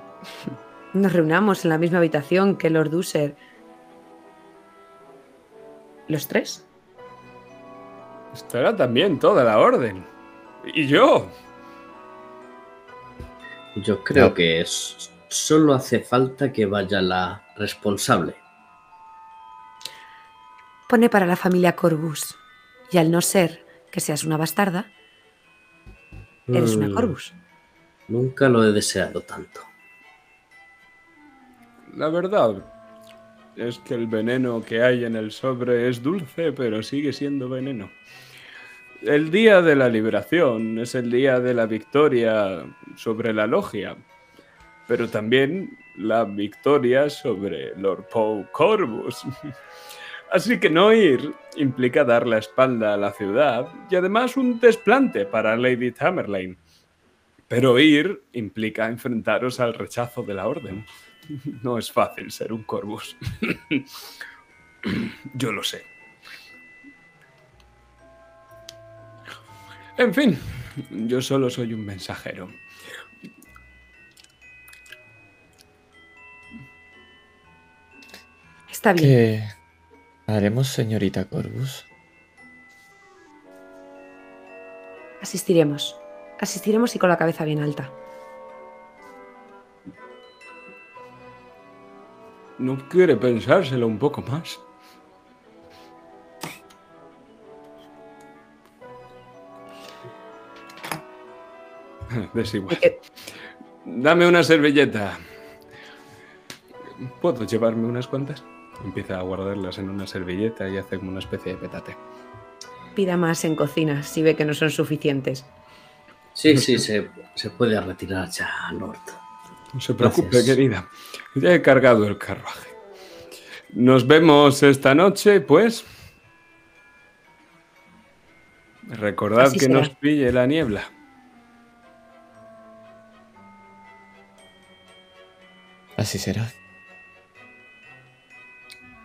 nos reunamos en la misma habitación que Lord User? ¿Los tres? Estará también toda la orden. Y yo. Yo creo No. que es, solo hace falta que vaya la responsable. Pone para la familia Corvus. Y al no ser que seas una bastarda, eres una Mm, Corvus. Nunca lo he deseado tanto. La verdad es que el veneno que hay en el sobre es dulce, pero sigue siendo veneno. El día de la liberación es el día de la victoria sobre la logia, pero también la victoria sobre Lord Poe Corvus. Así que no ir implica dar la espalda a la ciudad y además un desplante para Lady Tamerlane. Pero ir implica enfrentaros al rechazo de la orden. No es fácil ser un Corvus. Yo lo sé. En fin, yo solo soy un mensajero. Está bien. ¿Qué haremos, señorita Corvus? Asistiremos. Asistiremos y con la cabeza bien alta. ¿No quiere pensárselo un poco más? Desigual. Dame una servilleta. ¿Puedo llevarme unas cuantas? Empieza a guardarlas en una servilleta y hace como una especie de petate. Pida más en cocina si ve que no son suficientes. Sí, sí, se, se puede retirar ya, Lord. No se preocupe, Gracias. querida. Ya he cargado el carruaje. Nos vemos esta noche, pues. Recordad Así que será. nos pille la niebla. Así será.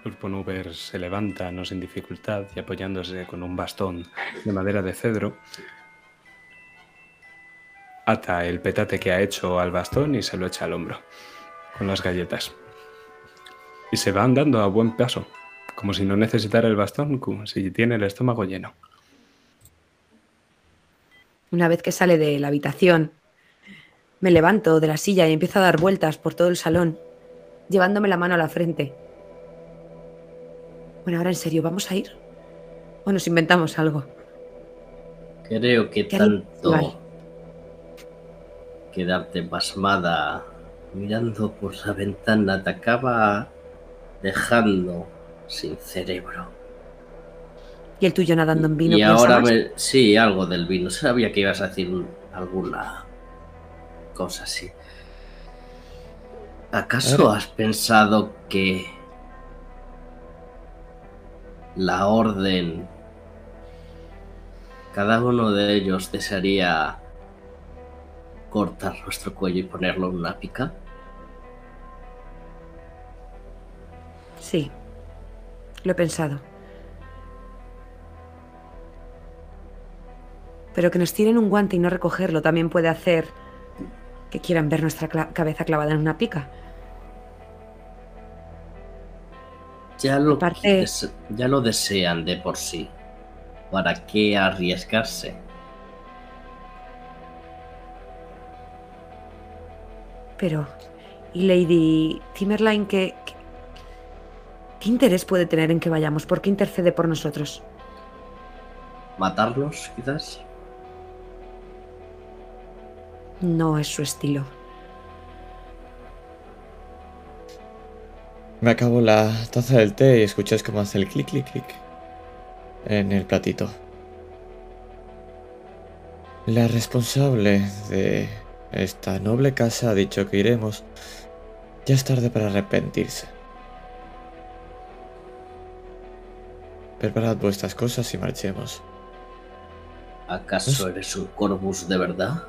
Lord Ponuber se levanta, no sin dificultad, y apoyándose con un bastón de madera de cedro, ata el petate que ha hecho al bastón y se lo echa al hombro, con las galletas. Y se va andando a buen paso, como si no necesitara el bastón, como si tiene el estómago lleno. Una vez que sale de la habitación, me levanto de la silla y empiezo a dar vueltas por todo el salón, llevándome la mano a la frente. Bueno, ahora en serio, ¿vamos a ir? ¿O nos inventamos algo? Creo que ¿Qué haría tanto? Quedarte pasmada mirando por la ventana te acaba dejando sin cerebro. Y el tuyo nadando en vino. y ahora. Sí, algo del vino. Sabía que ibas a decir un- alguna cosa así. ¿Acaso has pensado que la orden... Cada uno de ellos desearía cortar nuestro cuello y ponerlo en una pica? Sí, lo he pensado. Pero que nos tiren un guante y no recogerlo también puede hacer que quieran ver nuestra cla- cabeza clavada en una pica. Ya lo, Aparte- des- ya lo desean de por sí. ¿Para qué arriesgarse? Pero, ¿y Lady Timmerline qué, qué, qué interés puede tener en que vayamos? ¿Por qué intercede por nosotros? ¿Matarlos, quizás? No es su estilo. Me acabo la taza del té y escucháis cómo hace el clic, clic, clic en el platito. La responsable de esta noble casa ha dicho que iremos. Ya es tarde para arrepentirse. Preparad vuestras cosas y marchemos. ¿Acaso eres un Corvus de verdad?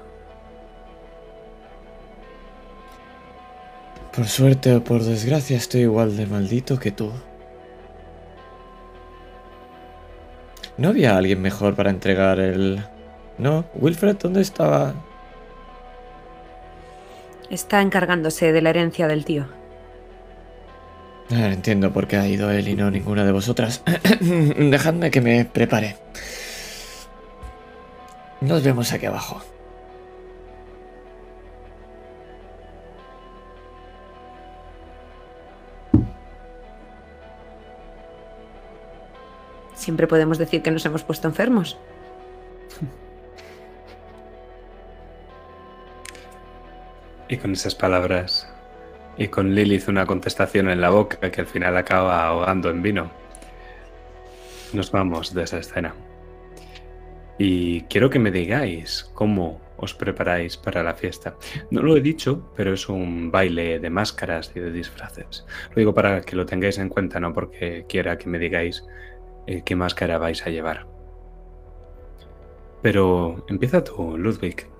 Por suerte o por desgracia estoy igual de maldito que tú. ¿No había alguien mejor para entregar el... No, Wilfred, ¿dónde estaba? Está encargándose de la herencia del tío. Ah, entiendo por qué ha ido él y no ninguna de vosotras. Dejadme que me prepare. Nos vemos aquí abajo. Siempre podemos decir que nos hemos puesto enfermos. Y con esas palabras, y con Lilith una contestación en la boca que al final acaba ahogando en vino, nos vamos de esa escena. Y quiero que me digáis cómo os preparáis para la fiesta. No lo he dicho, pero es un baile de máscaras y de disfraces. Lo digo para que lo tengáis en cuenta, no porque quiera que me digáis eh, qué máscara vais a llevar. Pero empieza tú, Ludwig.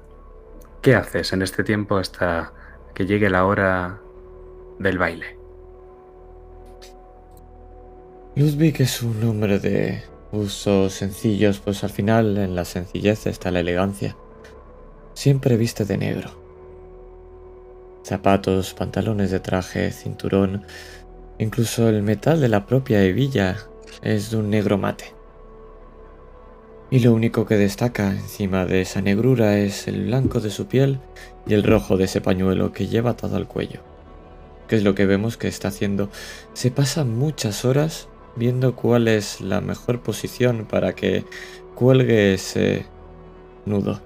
¿Qué haces en este tiempo hasta que llegue la hora del baile? Ludwig es un hombre de usos sencillos, pues al final en la sencillez está la elegancia. Siempre viste de negro. Zapatos, pantalones de traje, cinturón, incluso el metal de la propia hebilla es de un negro mate. Y lo único que destaca encima de esa negrura es el blanco de su piel y el rojo de ese pañuelo que lleva atado al cuello. Que es lo que vemos que está haciendo. Se pasa muchas horas viendo cuál es la mejor posición para que cuelgue ese nudo.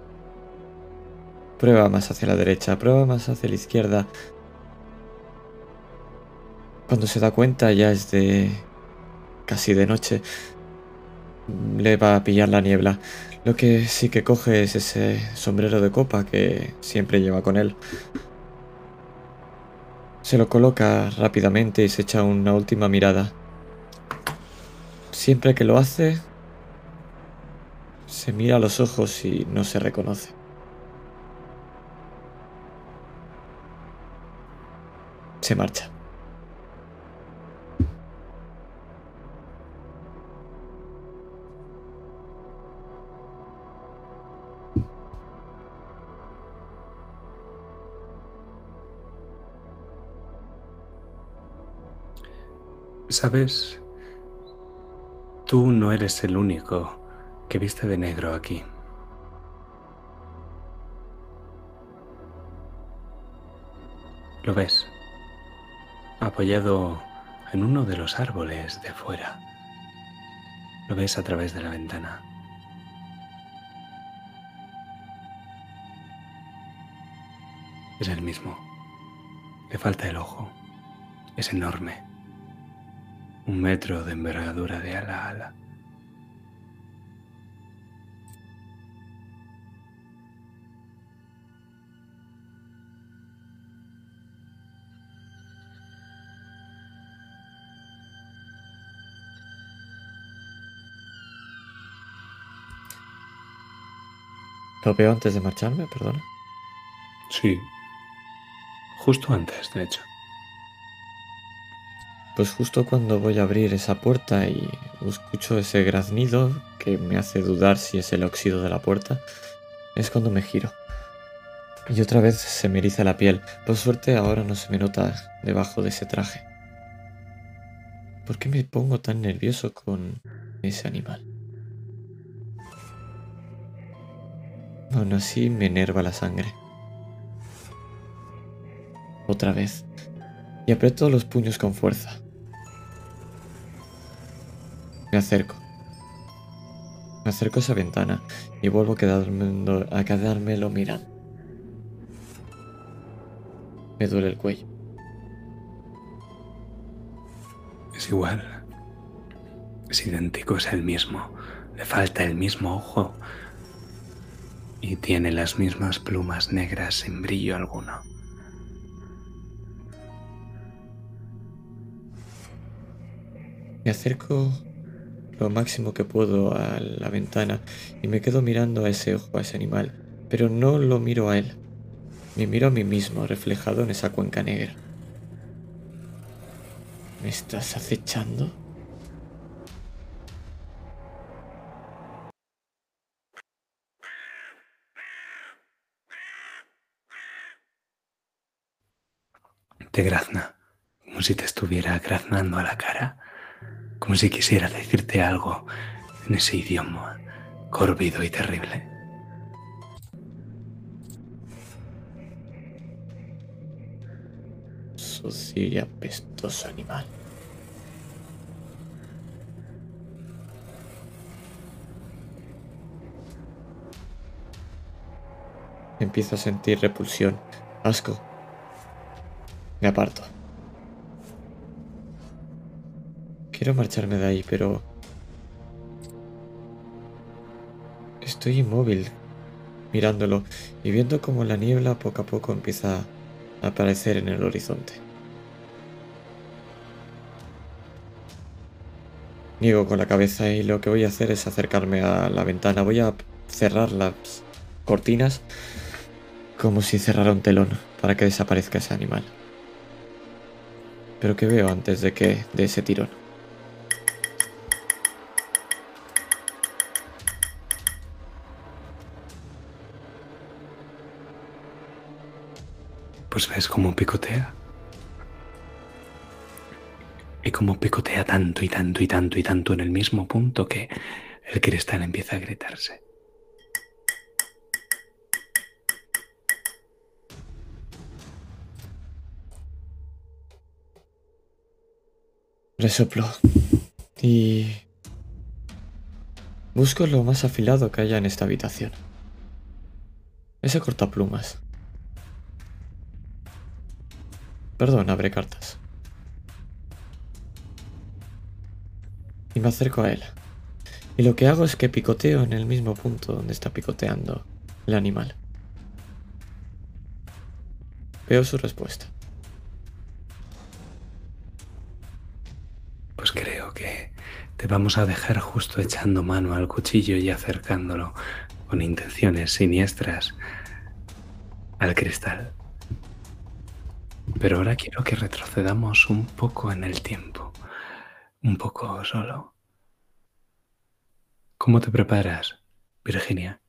Prueba más hacia la derecha, prueba más hacia la izquierda. Cuando se da cuenta ya es de casi de noche. Le va a pillar la niebla. Lo que sí que coge es ese sombrero de copa que siempre lleva con él. Se lo coloca rápidamente y se echa una última mirada. Siempre que lo hace, se mira a los ojos y no se reconoce. Se marcha. Sabes, tú no eres el único que viste de negro aquí. Lo ves, apoyado en uno de los árboles de fuera. Lo ves a través de la ventana. Es el mismo. Le falta el ojo. Es enorme. Un metro de envergadura de ala a ala. Lo veo antes de marcharme, perdona. Sí. Justo antes, de hecho. Pues justo cuando voy a abrir esa puerta y escucho ese graznido que me hace dudar si es el óxido de la puerta, es cuando me giro. Y otra vez se me eriza la piel. Por suerte ahora no se me nota debajo de ese traje. ¿Por qué me pongo tan nervioso con ese animal? Aún así me enerva la sangre. Otra vez. Y aprieto los puños con fuerza. Me acerco. Me acerco a esa ventana y vuelvo a, quedarme, a quedármelo mirando. Me duele el cuello. Es igual. Es idéntico, es el mismo. Le falta el mismo ojo. Y tiene las mismas plumas negras sin brillo alguno. Me acerco lo máximo que puedo a la ventana y me quedo mirando a ese ojo, a ese animal, pero no lo miro a él. Me miro a mí mismo reflejado en esa cuenca negra. ¿Me estás acechando? Te grazna, como si te estuviera graznando a la cara, como si quisiera decirte algo en ese idioma córvido y terrible. Sucio y apestoso animal. Empiezo a sentir repulsión, asco. Me aparto. Quiero marcharme de ahí, pero... Estoy inmóvil, mirándolo y viendo cómo la niebla poco a poco empieza a aparecer en el horizonte. Niego con la cabeza y lo que voy a hacer es acercarme a la ventana. Voy a cerrar las cortinas como si cerrara un telón para que desaparezca ese animal. Pero ¿qué veo antes de que de ese tirón? Pues ves cómo picotea. Y cómo picotea tanto y tanto y tanto y tanto en el mismo punto que el cristal empieza a gritarse. Resoplo. Y... Busco lo más afilado que haya en esta habitación. Ese cortaplumas. Perdón, abre cartas. y me acerco a él. Y lo que hago es que picoteo en el mismo punto donde está picoteando el animal. Veo su respuesta. Pues creo que te vamos a dejar justo echando mano al cuchillo y acercándolo con intenciones siniestras al cristal. Pero ahora quiero que retrocedamos un poco en el tiempo, un poco solo. ¿Cómo te preparas, Virginia?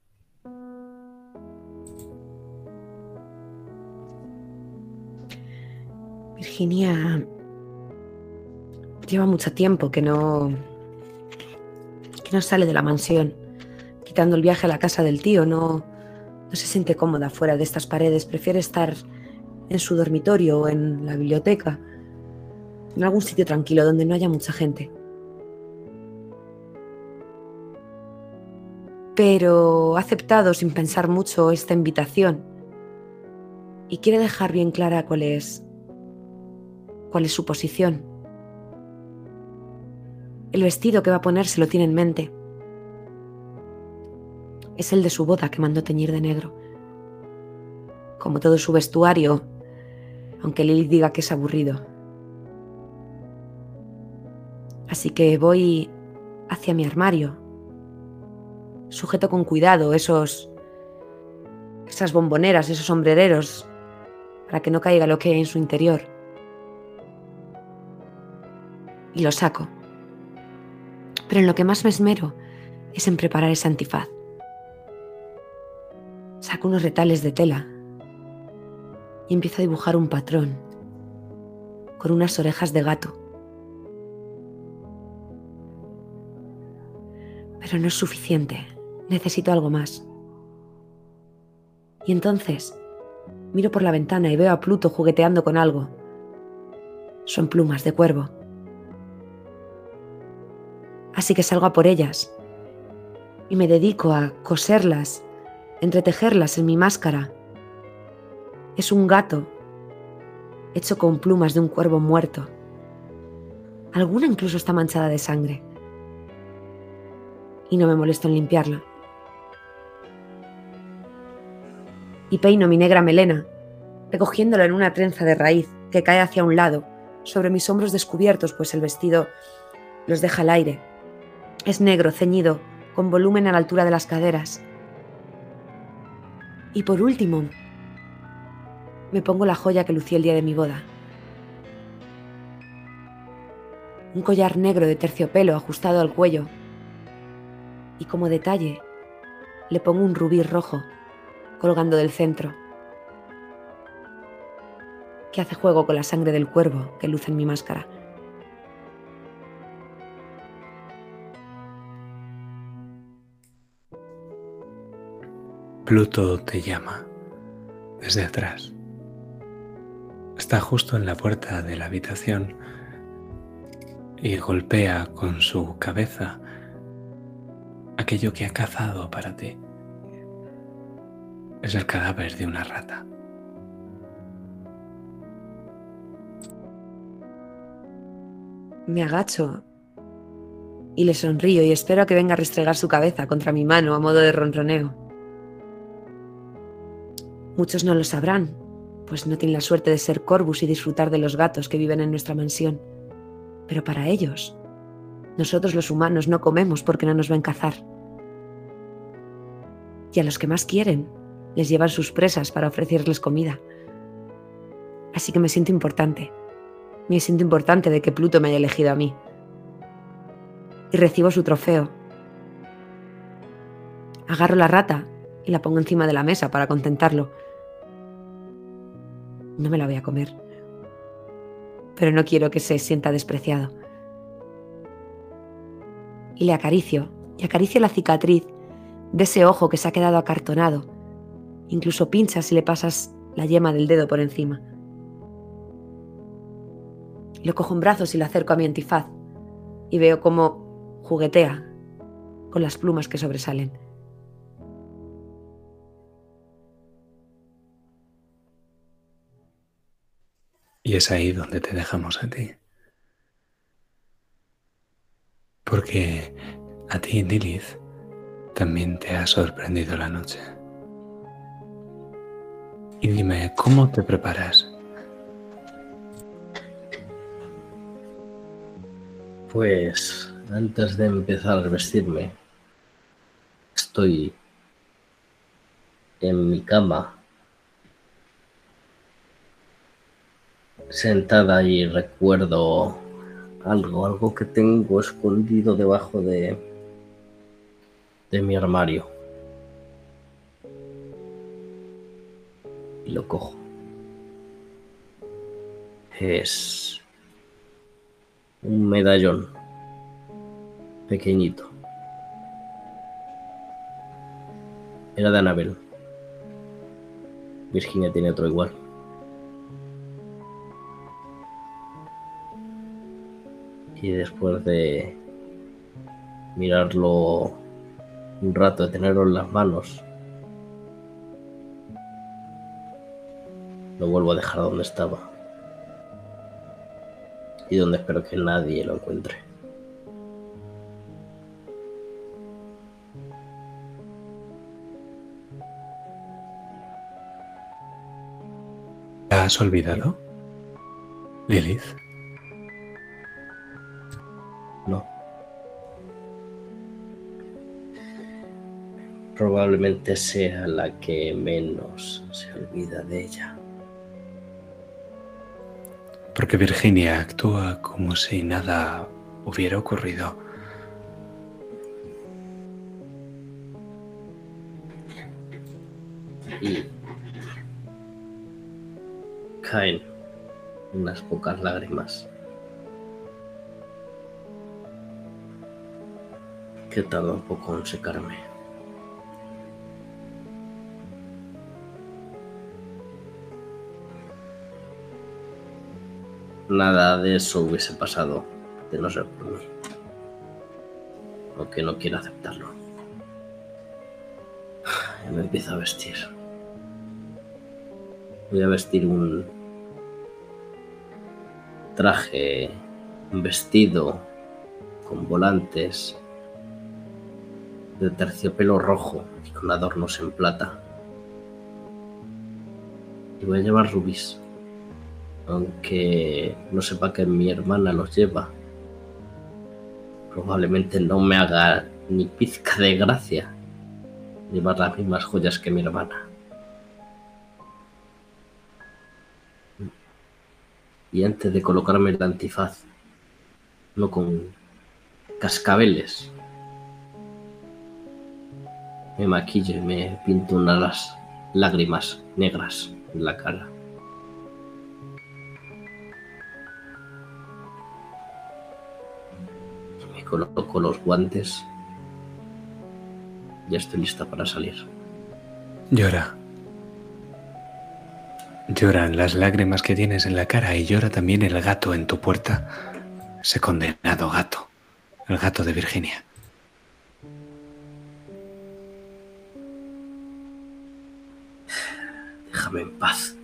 Virginia lleva mucho tiempo que no que no sale de la mansión, quitando el viaje a la casa del tío, no no se siente cómoda fuera de estas paredes, prefiere estar en su dormitorio o en la biblioteca, en algún sitio tranquilo donde no haya mucha gente. Pero ha aceptado sin pensar mucho esta invitación y quiere dejar bien clara cuál es cuál es su posición. El vestido que va a ponerse lo tiene en mente. Es el de su boda que mandó teñir de negro. Como todo su vestuario, aunque Lily diga que es aburrido. Así que voy hacia mi armario. Sujeto con cuidado esos esas bomboneras, esos sombrereros para que no caiga lo que hay en su interior. Y lo saco. Pero en lo que más me esmero es en preparar ese antifaz. Saco unos retales de tela y empiezo a dibujar un patrón con unas orejas de gato. Pero no es suficiente, necesito algo más. Y entonces miro por la ventana y veo a Pluto jugueteando con algo. Son plumas de cuervo. Así que salgo a por ellas y me dedico a coserlas, entretejerlas en mi máscara es un gato hecho con plumas de un cuervo muerto. Alguna incluso está manchada de sangre. Y no me molesto en limpiarla. Y peino mi negra melena, recogiéndola en una trenza de raíz que cae hacia un lado, sobre mis hombros descubiertos, pues el vestido los deja al aire. Es negro, ceñido, con volumen a la altura de las caderas. Y por último, me pongo la joya que lucí el día de mi boda. Un collar negro de terciopelo ajustado al cuello. Y como detalle, le pongo un rubí rojo colgando del centro, que hace juego con la sangre del cuervo que luce en mi máscara. Pluto te llama desde atrás. Está justo en la puerta de la habitación y golpea con su cabeza aquello que ha cazado para ti. Es el cadáver de una rata. Me agacho y le sonrío y espero a que venga a restregar su cabeza contra mi mano a modo de ronroneo. Muchos no lo sabrán, pues no tienen la suerte de ser Corvus y disfrutar de los gatos que viven en nuestra mansión. Pero para ellos, nosotros los humanos no comemos porque no nos ven cazar. Y a los que más quieren, les llevan sus presas para ofrecerles comida. Así que me siento importante. Me siento importante de que Pluto me haya elegido a mí. Y recibo su trofeo. Agarro la rata y la pongo encima de la mesa para contentarlo no me la voy a comer. Pero no quiero que se sienta despreciado. Y le acaricio, y acaricio la cicatriz de ese ojo que se ha quedado acartonado. Incluso pinchas y le pasas la yema del dedo por encima. Lo cojo en brazos y lo acerco a mi antifaz y veo cómo juguetea con las plumas que sobresalen. Y es ahí donde te dejamos a ti. Porque a ti, Lilith, también te ha sorprendido la noche. Y dime, ¿cómo te preparas? Pues antes de empezar a vestirme, estoy en mi cama, sentada y recuerdo algo, algo que tengo escondido debajo de, de mi armario. Y lo cojo. Es un medallón pequeñito. Era de Anabel. Virginia tiene otro igual. Y después de mirarlo un rato, de tenerlo en las manos, lo vuelvo a dejar donde estaba. Y donde espero que nadie lo encuentre. ¿La has olvidado? Lilith. Probablemente sea la que menos se olvida de ella. Porque Virginia actúa como si nada hubiera ocurrido. Y caen unas pocas lágrimas que tarda un poco en secarme. Nada de eso hubiese pasado de no ser por mí. Aunque no quiero aceptarlo. Ya me empiezo a vestir. Voy a vestir un traje, un vestido con volantes de terciopelo rojo y con adornos en plata. Y voy a llevar rubíes, aunque no sepa que mi hermana los lleva. Probablemente no me haga ni pizca de gracia llevar las mismas joyas que mi hermana. Y antes de colocarme el antifaz, no con cascabeles, me maquillo y me pinto unas lágrimas negras en la cara. Coloco los guantes. Ya estoy lista para salir. Llora. Lloran las lágrimas que tienes en la cara y llora también el gato en tu puerta. Ese condenado gato. El gato de Virginia. Déjame en paz.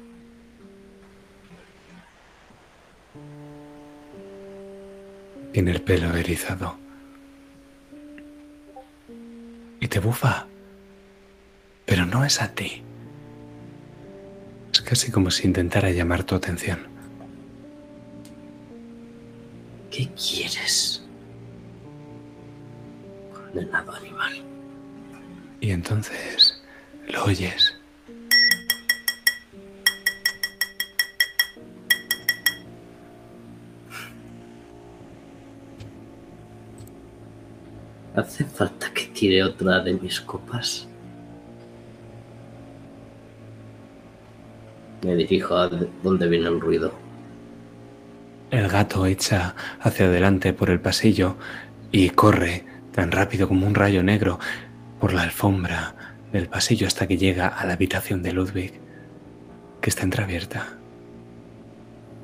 Tiene el pelo erizado. Y te bufa. Pero no es a ti. Es casi como si intentara llamar tu atención. ¿Qué quieres? Condenado animal. Y entonces lo oyes. ¿Hace falta que tire otra de mis copas? Me dirijo a donde viene el ruido. El gato echa hacia adelante por el pasillo y corre tan rápido como un rayo negro por la alfombra del pasillo hasta que llega a la habitación de Ludwig, que está entreabierta.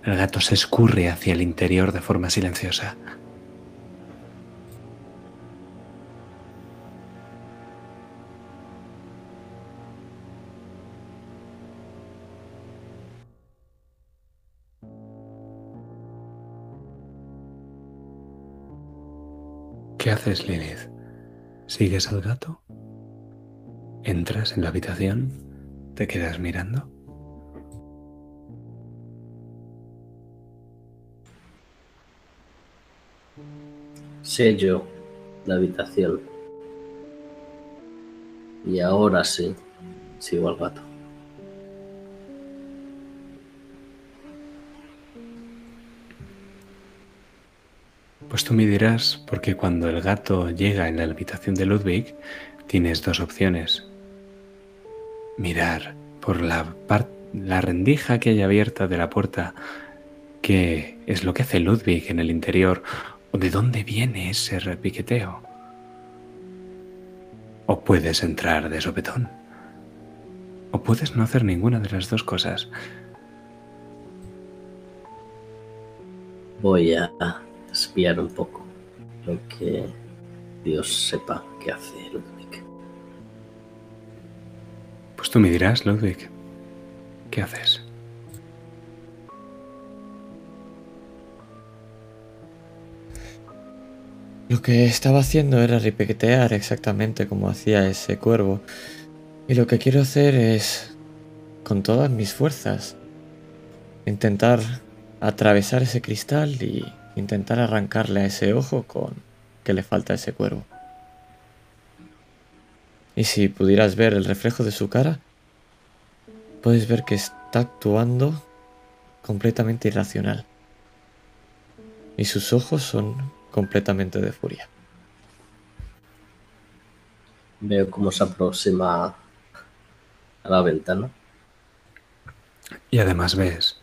El gato se escurre hacia el interior de forma silenciosa. Haces, Lilith? ¿Sigues al gato? ¿Entras en la habitación? ¿Te quedas mirando? Sello la habitación. Y ahora sí, sigo al gato. Pues tú me dirás, porque cuando el gato llega en la habitación de Ludwig, tienes dos opciones. Mirar por la, rendija que hay abierta de la puerta, qué es lo que hace Ludwig en el interior, o de dónde viene ese repiqueteo. O puedes entrar de sopetón. O puedes no hacer ninguna de las dos cosas. Voy a espiar un poco lo que Dios sepa que hace Ludwig. Pues tú me dirás, Ludwig, ¿qué haces? Lo que estaba haciendo era ripequetear exactamente como hacía ese cuervo. Y lo que quiero hacer es, con todas mis fuerzas, intentar atravesar ese cristal y intentar arrancarle a ese ojo con que le falta a ese cuervo. Y si pudieras ver el reflejo de su cara, puedes ver que está actuando completamente irracional. Y sus ojos son completamente de furia. Veo cómo se aproxima a la ventana. Y además ves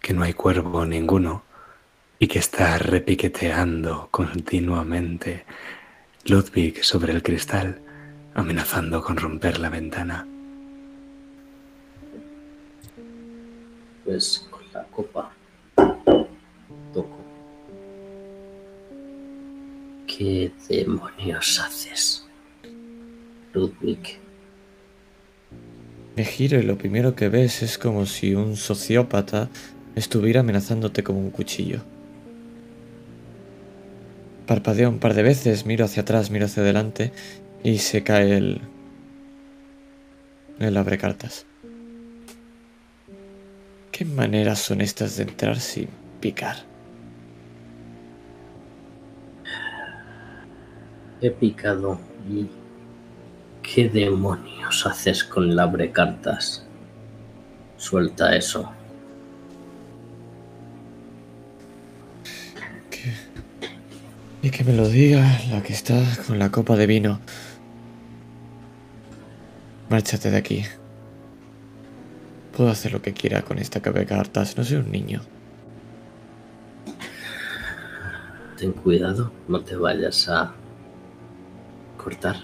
que no hay cuervo ninguno y que está repiqueteando continuamente Ludwig sobre el cristal, amenazando con romper la ventana. Pues con la copa toco. ¿Qué demonios haces, Ludwig? Me giro y lo primero que ves es como si un sociópata estuviera amenazándote como un cuchillo. Parpadeo un par de veces, miro hacia atrás, miro hacia adelante y se cae el. el abrecartas. ¿Qué maneras son estas de entrar sin picar? He picado y... ¿Qué demonios haces con el abrecartas? Suelta eso. Y que me lo diga la que está con la copa de vino. Márchate de aquí. Puedo hacer lo que quiera con esta cabeza de cartas, no soy un niño. Ten cuidado, no te vayas a cortar.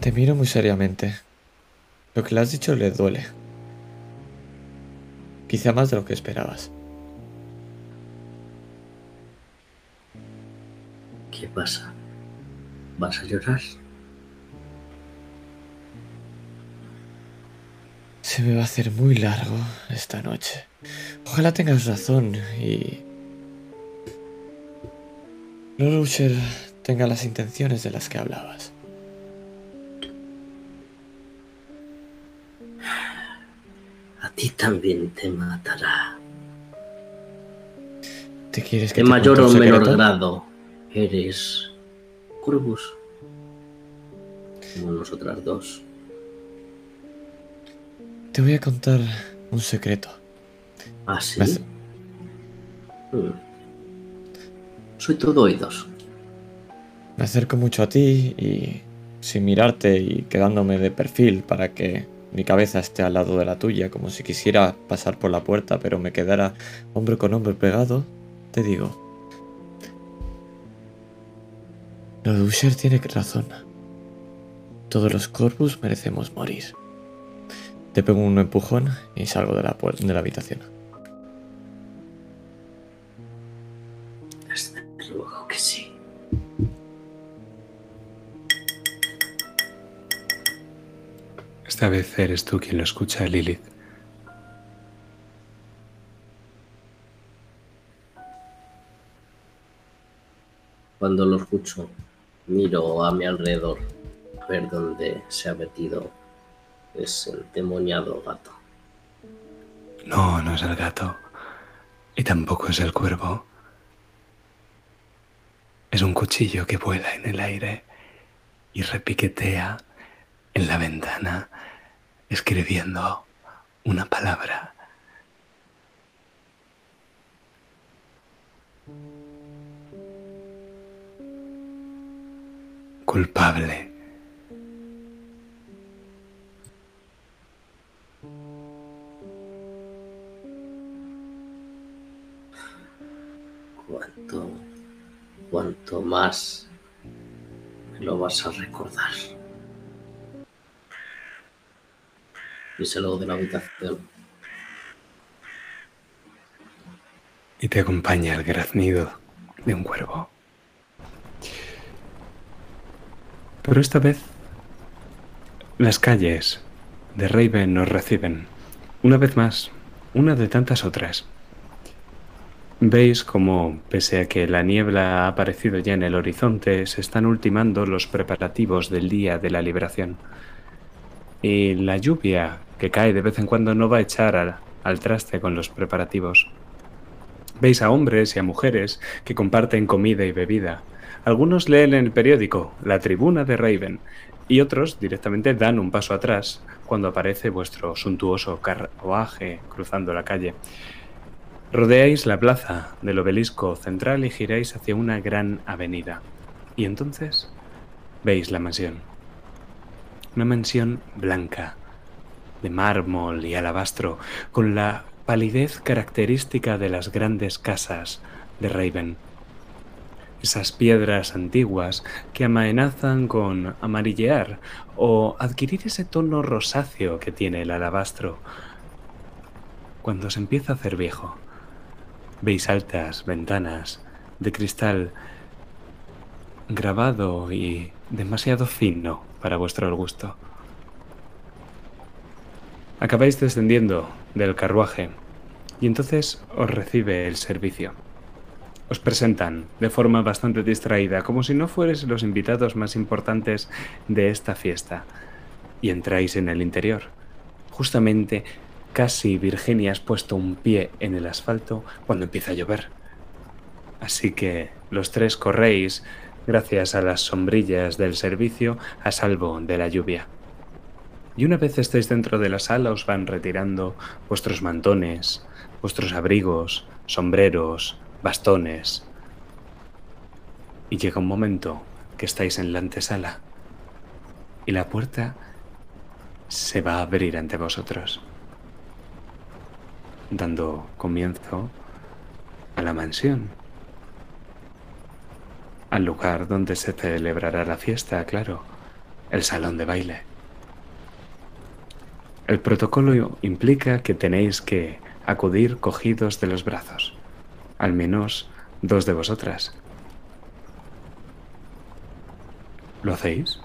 Te miro muy seriamente. Lo que le has dicho le duele. Quizá más de lo que esperabas. ¿Qué pasa? ¿Vas a llorar? Se me va a hacer muy largo esta noche. Ojalá tengas razón y... Lord Usher tenga las intenciones de las que hablabas. A ti también te matará. ¿Te quieres que De te mayor o menor secreto? grado eres Corvus. Como nosotras dos. Te voy a contar un secreto. ¿Ah, sí? Me hace- Mm. Soy todo oídos. Me acerco mucho a ti y sin mirarte y quedándome de perfil para que mi cabeza esté al lado de la tuya, como si quisiera pasar por la puerta, pero me quedara hombro con hombro pegado, te digo. Lord Usher tiene razón. Todos los Corvus merecemos morir. Te pego un empujón y salgo de la, de la habitación. Esta vez eres tú quien lo escucha, Lilith. Cuando lo escucho, miro a mi alrededor, ver dónde se ha metido ese endemoniado gato. No, no es el gato. Y tampoco es el cuervo. Es un cuchillo que vuela en el aire y repiquetea en la ventana escribiendo una palabra. Culpable. Cuanto, cuanto más lo vas a recordar. Y de la habitación. Y te acompaña el graznido de un cuervo. Pero esta vez las calles de Raven nos reciben. Una vez más, una de tantas otras. Veis como, pese a que la niebla ha aparecido ya en el horizonte, se están ultimando los preparativos del día de la liberación. Y la lluvia que cae de vez en cuando no va a echar al, al traste con los preparativos. Veis a hombres y a mujeres que comparten comida y bebida. Algunos leen en el periódico La Tribuna de Raven y otros directamente dan un paso atrás cuando aparece vuestro suntuoso carruaje cruzando la calle. Rodeáis la plaza del obelisco central y giráis hacia una gran avenida. Y entonces veis la mansión. Una mansión blanca, de mármol y alabastro, con la palidez característica de las grandes casas de Raven. Esas piedras antiguas que amenazan con amarillear o adquirir ese tono rosáceo que tiene el alabastro cuando se empieza a hacer viejo. Veis altas ventanas de cristal grabado y demasiado fino para vuestro gusto. Acabáis descendiendo del carruaje y entonces os recibe el servicio. Os presentan de forma bastante distraída, como si no fuerais los invitados más importantes de esta fiesta, y entráis en el interior. Justamente, casi Virginia has puesto un pie en el asfalto cuando empieza a llover. Así que los tres corréis, gracias a las sombrillas del servicio, a salvo de la lluvia. Y una vez estéis dentro de la sala os van retirando vuestros mantones, vuestros abrigos, sombreros, bastones. Y llega un momento que estáis en la antesala y la puerta se va a abrir ante vosotros, dando comienzo a la mansión, al lugar donde se celebrará la fiesta, claro, el salón de baile. El protocolo implica que tenéis que acudir cogidos de los brazos, al menos dos de vosotras. ¿Lo hacéis?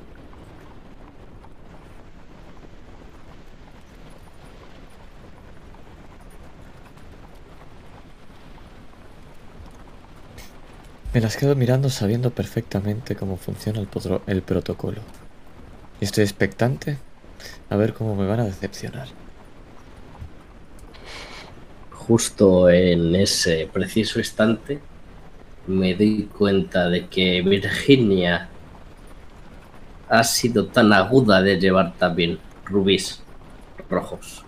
Me las quedo mirando sabiendo perfectamente cómo funciona el, el protocolo. Y estoy expectante a ver cómo me van a decepcionar. Justo en ese preciso instante me doy cuenta de que Virginia ha sido tan aguda de llevar también rubíes rojos.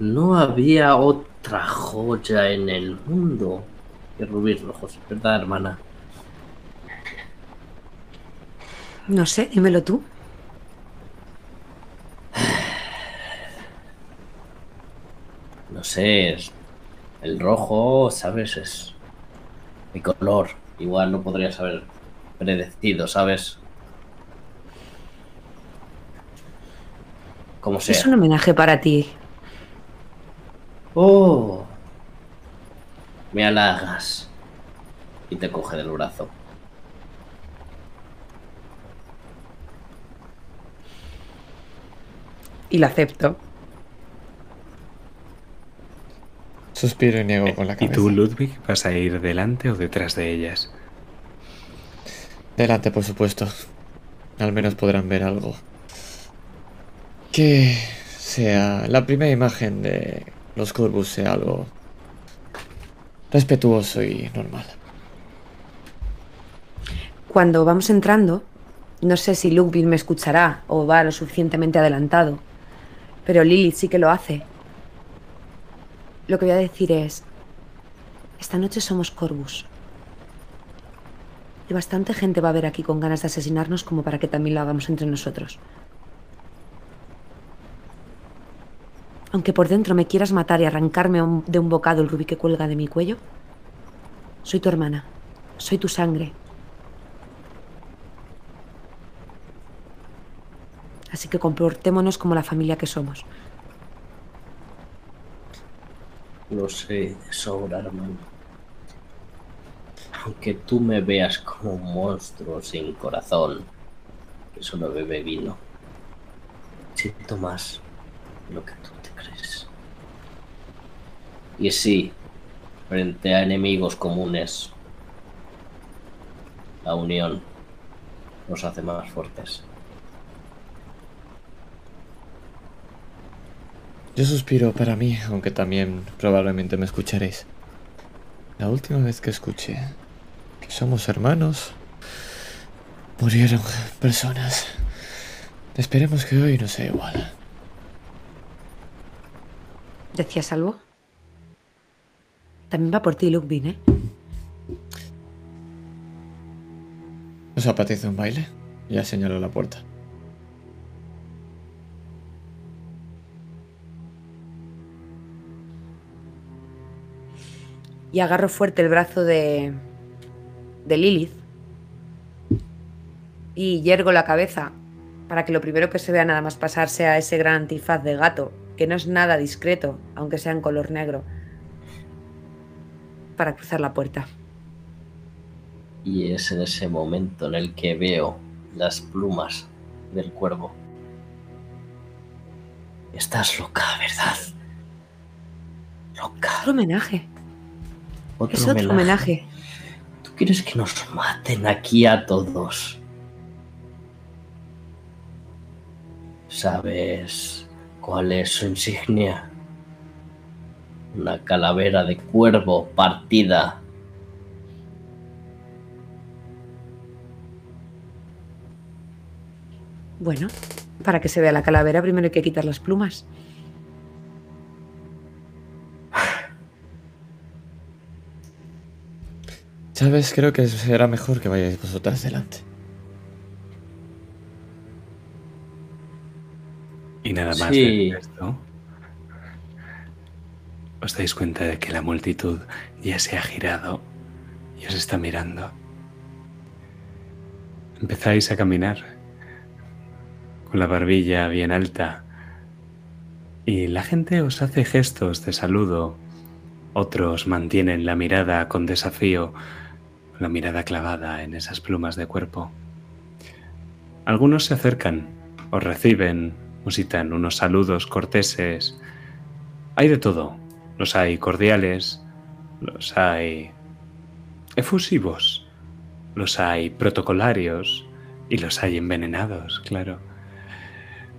No había otra joya en el mundo que rubíes rojos, ¿verdad, hermana? No sé, dímelo tú. No sé, es- el rojo, ¿sabes? Es mi color. Igual no podrías haber predecido, ¿sabes? Como sea. Es un homenaje para ti. Oh. Me halagas. Y te coge del brazo. Y lo acepto. Suspiro y niego con la ¿Y cabeza. tú, Ludwig, vas a ir delante o detrás de ellas? Delante, por supuesto. Al menos podrán ver algo. Que sea la primera imagen de los Corvus sea algo respetuoso y normal. Cuando vamos entrando, no sé si Ludwig me escuchará o va lo suficientemente adelantado, pero Lilith sí que lo hace. Lo que voy a decir es, esta noche somos Corvus. Y bastante gente va a ver aquí con ganas de asesinarnos como para que también lo hagamos entre nosotros. Aunque por dentro me quieras matar y arrancarme de un bocado el rubí que cuelga de mi cuello, soy tu hermana, soy tu sangre. Así que comportémonos como la familia que somos. Lo sé de sobra, hermano. Aunque tú me veas como un monstruo sin corazón, que solo bebe vino, siento más lo que tú te crees. Y sí, frente a enemigos comunes, la unión nos hace más fuertes. Yo suspiro para mí, aunque también probablemente me escucharéis. La última vez que escuché que somos hermanos, murieron personas. Esperemos que hoy no sea igual. ¿Decías algo? También va por ti, Ludwig, ¿eh? ¿Os apetece un baile? Ya señaló la puerta. Y agarro fuerte el brazo de. de Lilith. Y yergo la cabeza para que lo primero que se vea nada más pasar sea ese gran antifaz de gato, que no es nada discreto, aunque sea en color negro, para cruzar la puerta. Y es en ese momento en el que veo las plumas del cuervo. Estás loca, ¿verdad? Loca. Homenaje. Otro es otro homenaje. ¿Tú quieres que nos maten aquí a todos? ¿Sabes cuál es su insignia? Una calavera de cuervo partida. Bueno, para que se vea la calavera primero hay que quitar las plumas. Sabes, creo que será mejor que vayáis vosotras delante. Y nada más Sí. de esto. Os dais cuenta de que la multitud ya se ha girado y os está mirando. Empezáis a caminar con la barbilla bien alta y la gente os hace gestos de saludo. Otros mantienen la mirada con desafío, la mirada clavada en esas plumas de cuerpo. Algunos se acercan, os reciben, musitan unos saludos corteses. Hay de todo. Los hay cordiales, los hay efusivos, los hay protocolarios y los hay envenenados, claro.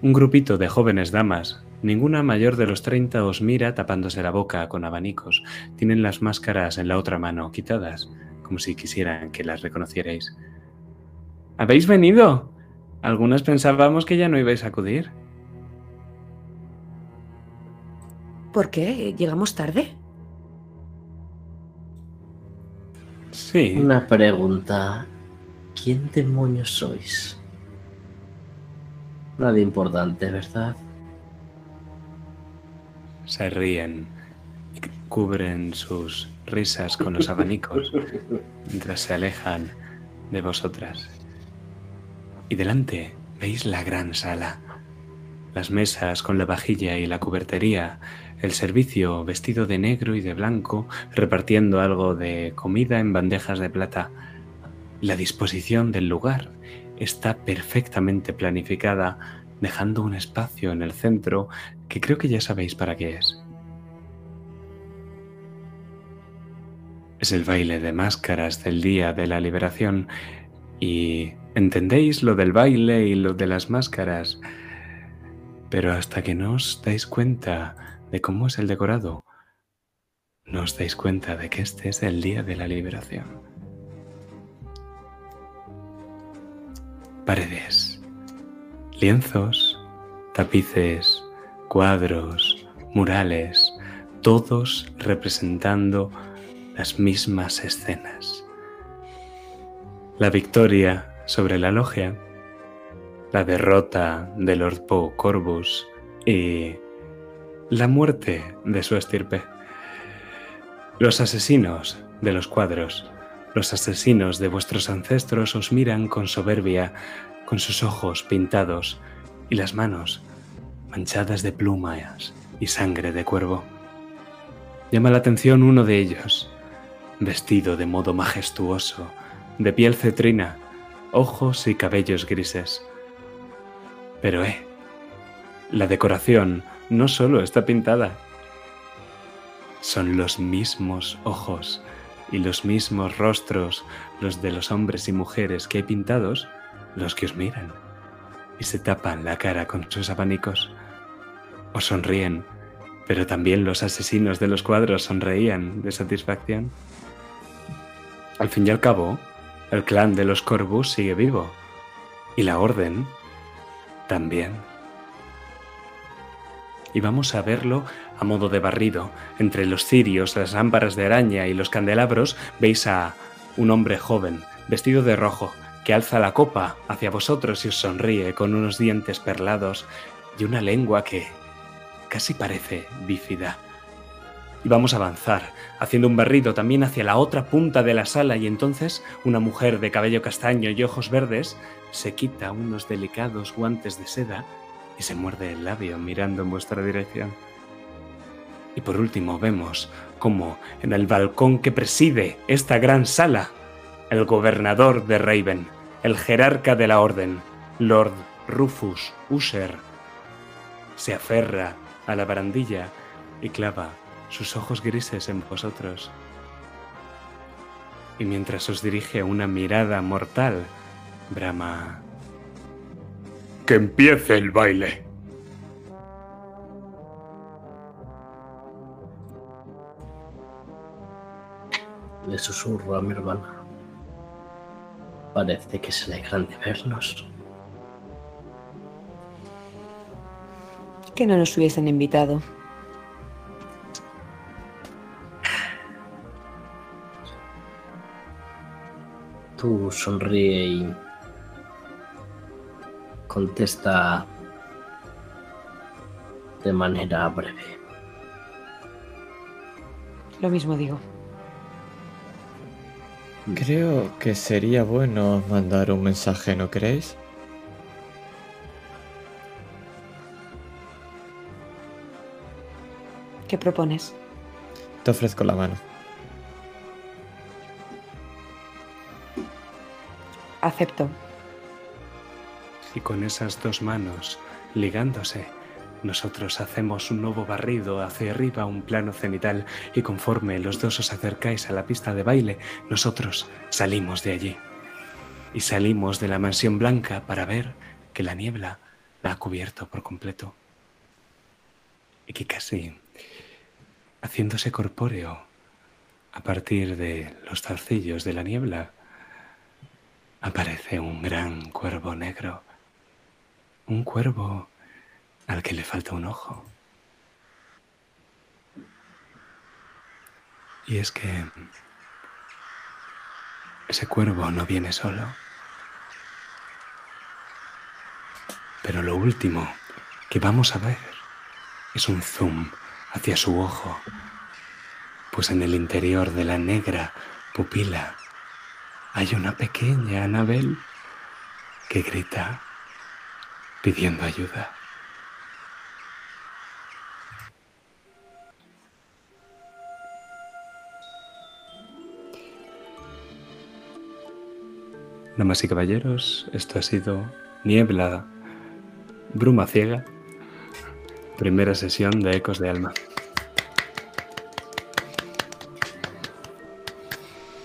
Un grupito de jóvenes damas, ninguna mayor de los 30 os mira tapándose la boca con abanicos. Tienen las máscaras en la otra mano quitadas, como si quisieran que las reconocierais. ¿Habéis venido? Algunas pensábamos que ya no ibais a acudir. ¿Por qué? ¿Llegamos tarde? Sí. Una pregunta. ¿Quién demonios sois? Nada importante, ¿verdad? Se ríen y cubren sus risas con los abanicos mientras se alejan de vosotras. Y delante veis la gran sala, las mesas con la vajilla y la cubertería, el servicio vestido de negro y de blanco repartiendo algo de comida en bandejas de plata. La disposición del lugar está perfectamente planificada, dejando un espacio en el centro que creo que ya sabéis para qué es. Es el baile de máscaras del Día de la Liberación y entendéis lo del baile y lo de las máscaras, pero hasta que no os dais cuenta de cómo es el decorado, no os dais cuenta de que este es el Día de la Liberación. Paredes, lienzos, tapices, cuadros, murales, todos representando las mismas escenas. La victoria sobre la logia, la derrota de Lord Poe Corvus y la muerte de su estirpe. Los asesinos de los cuadros, los asesinos de vuestros ancestros os miran con soberbia, con sus ojos pintados y las manos manchadas de plumas y sangre de cuervo. Llama la atención uno de ellos, vestido de modo majestuoso, de piel cetrina, ojos y cabellos grises. Pero eh, la decoración no solo está pintada, son los mismos ojos y los mismos rostros, los de los hombres y mujeres que hay pintados, los que os miran y se tapan la cara con sus abanicos. Os sonríen, pero también los asesinos de los cuadros sonreían de satisfacción. Al fin y al cabo, el clan de los Corvus sigue vivo. Y la orden también. Y vamos a verlo a modo de barrido. Entre los cirios, las lámparas de araña y los candelabros veis a un hombre joven, vestido de rojo, que alza la copa hacia vosotros y os sonríe con unos dientes perlados y una lengua que casi parece bífida y vamos a avanzar, haciendo un barrido también hacia la otra punta de la sala y entonces una mujer de cabello castaño y ojos verdes se quita unos delicados guantes de seda y se muerde el labio mirando en vuestra dirección. Y por último vemos cómo en el balcón que preside esta gran sala, el gobernador de Raven, el jerarca de la orden, Lord Rufus Usher, se aferra a la barandilla y clava sus ojos grises en vosotros. Y mientras os dirige una mirada mortal, brama... ¡Que empiece el baile! Le susurro a mi hermana. Parece que se alegran de vernos. Que no nos hubiesen invitado. Tú sonríe y contesta de manera breve. Lo mismo digo. Creo que sería bueno mandar un mensaje, ¿no creéis? ¿Qué propones? Te ofrezco la mano. Acepto. Y con esas dos manos ligándose, nosotros hacemos un nuevo barrido hacia arriba, un plano cenital, y conforme los dos os acercáis a la pista de baile, nosotros salimos de allí. Y salimos de la mansión blanca para ver que la niebla la ha cubierto por completo. Y que casi, haciéndose corpóreo, a partir de los zarcillos de la niebla, aparece un gran cuervo negro. Un cuervo al que le falta un ojo. Y es que ese cuervo no viene solo. Pero lo último que vamos a ver es un zoom hacia su ojo, pues en el interior de la negra pupila hay una pequeña Anabel que grita pidiendo ayuda. Damas y caballeros, esto ha sido Niebla, Bruma Ciega, primera sesión de Ecos de Alma.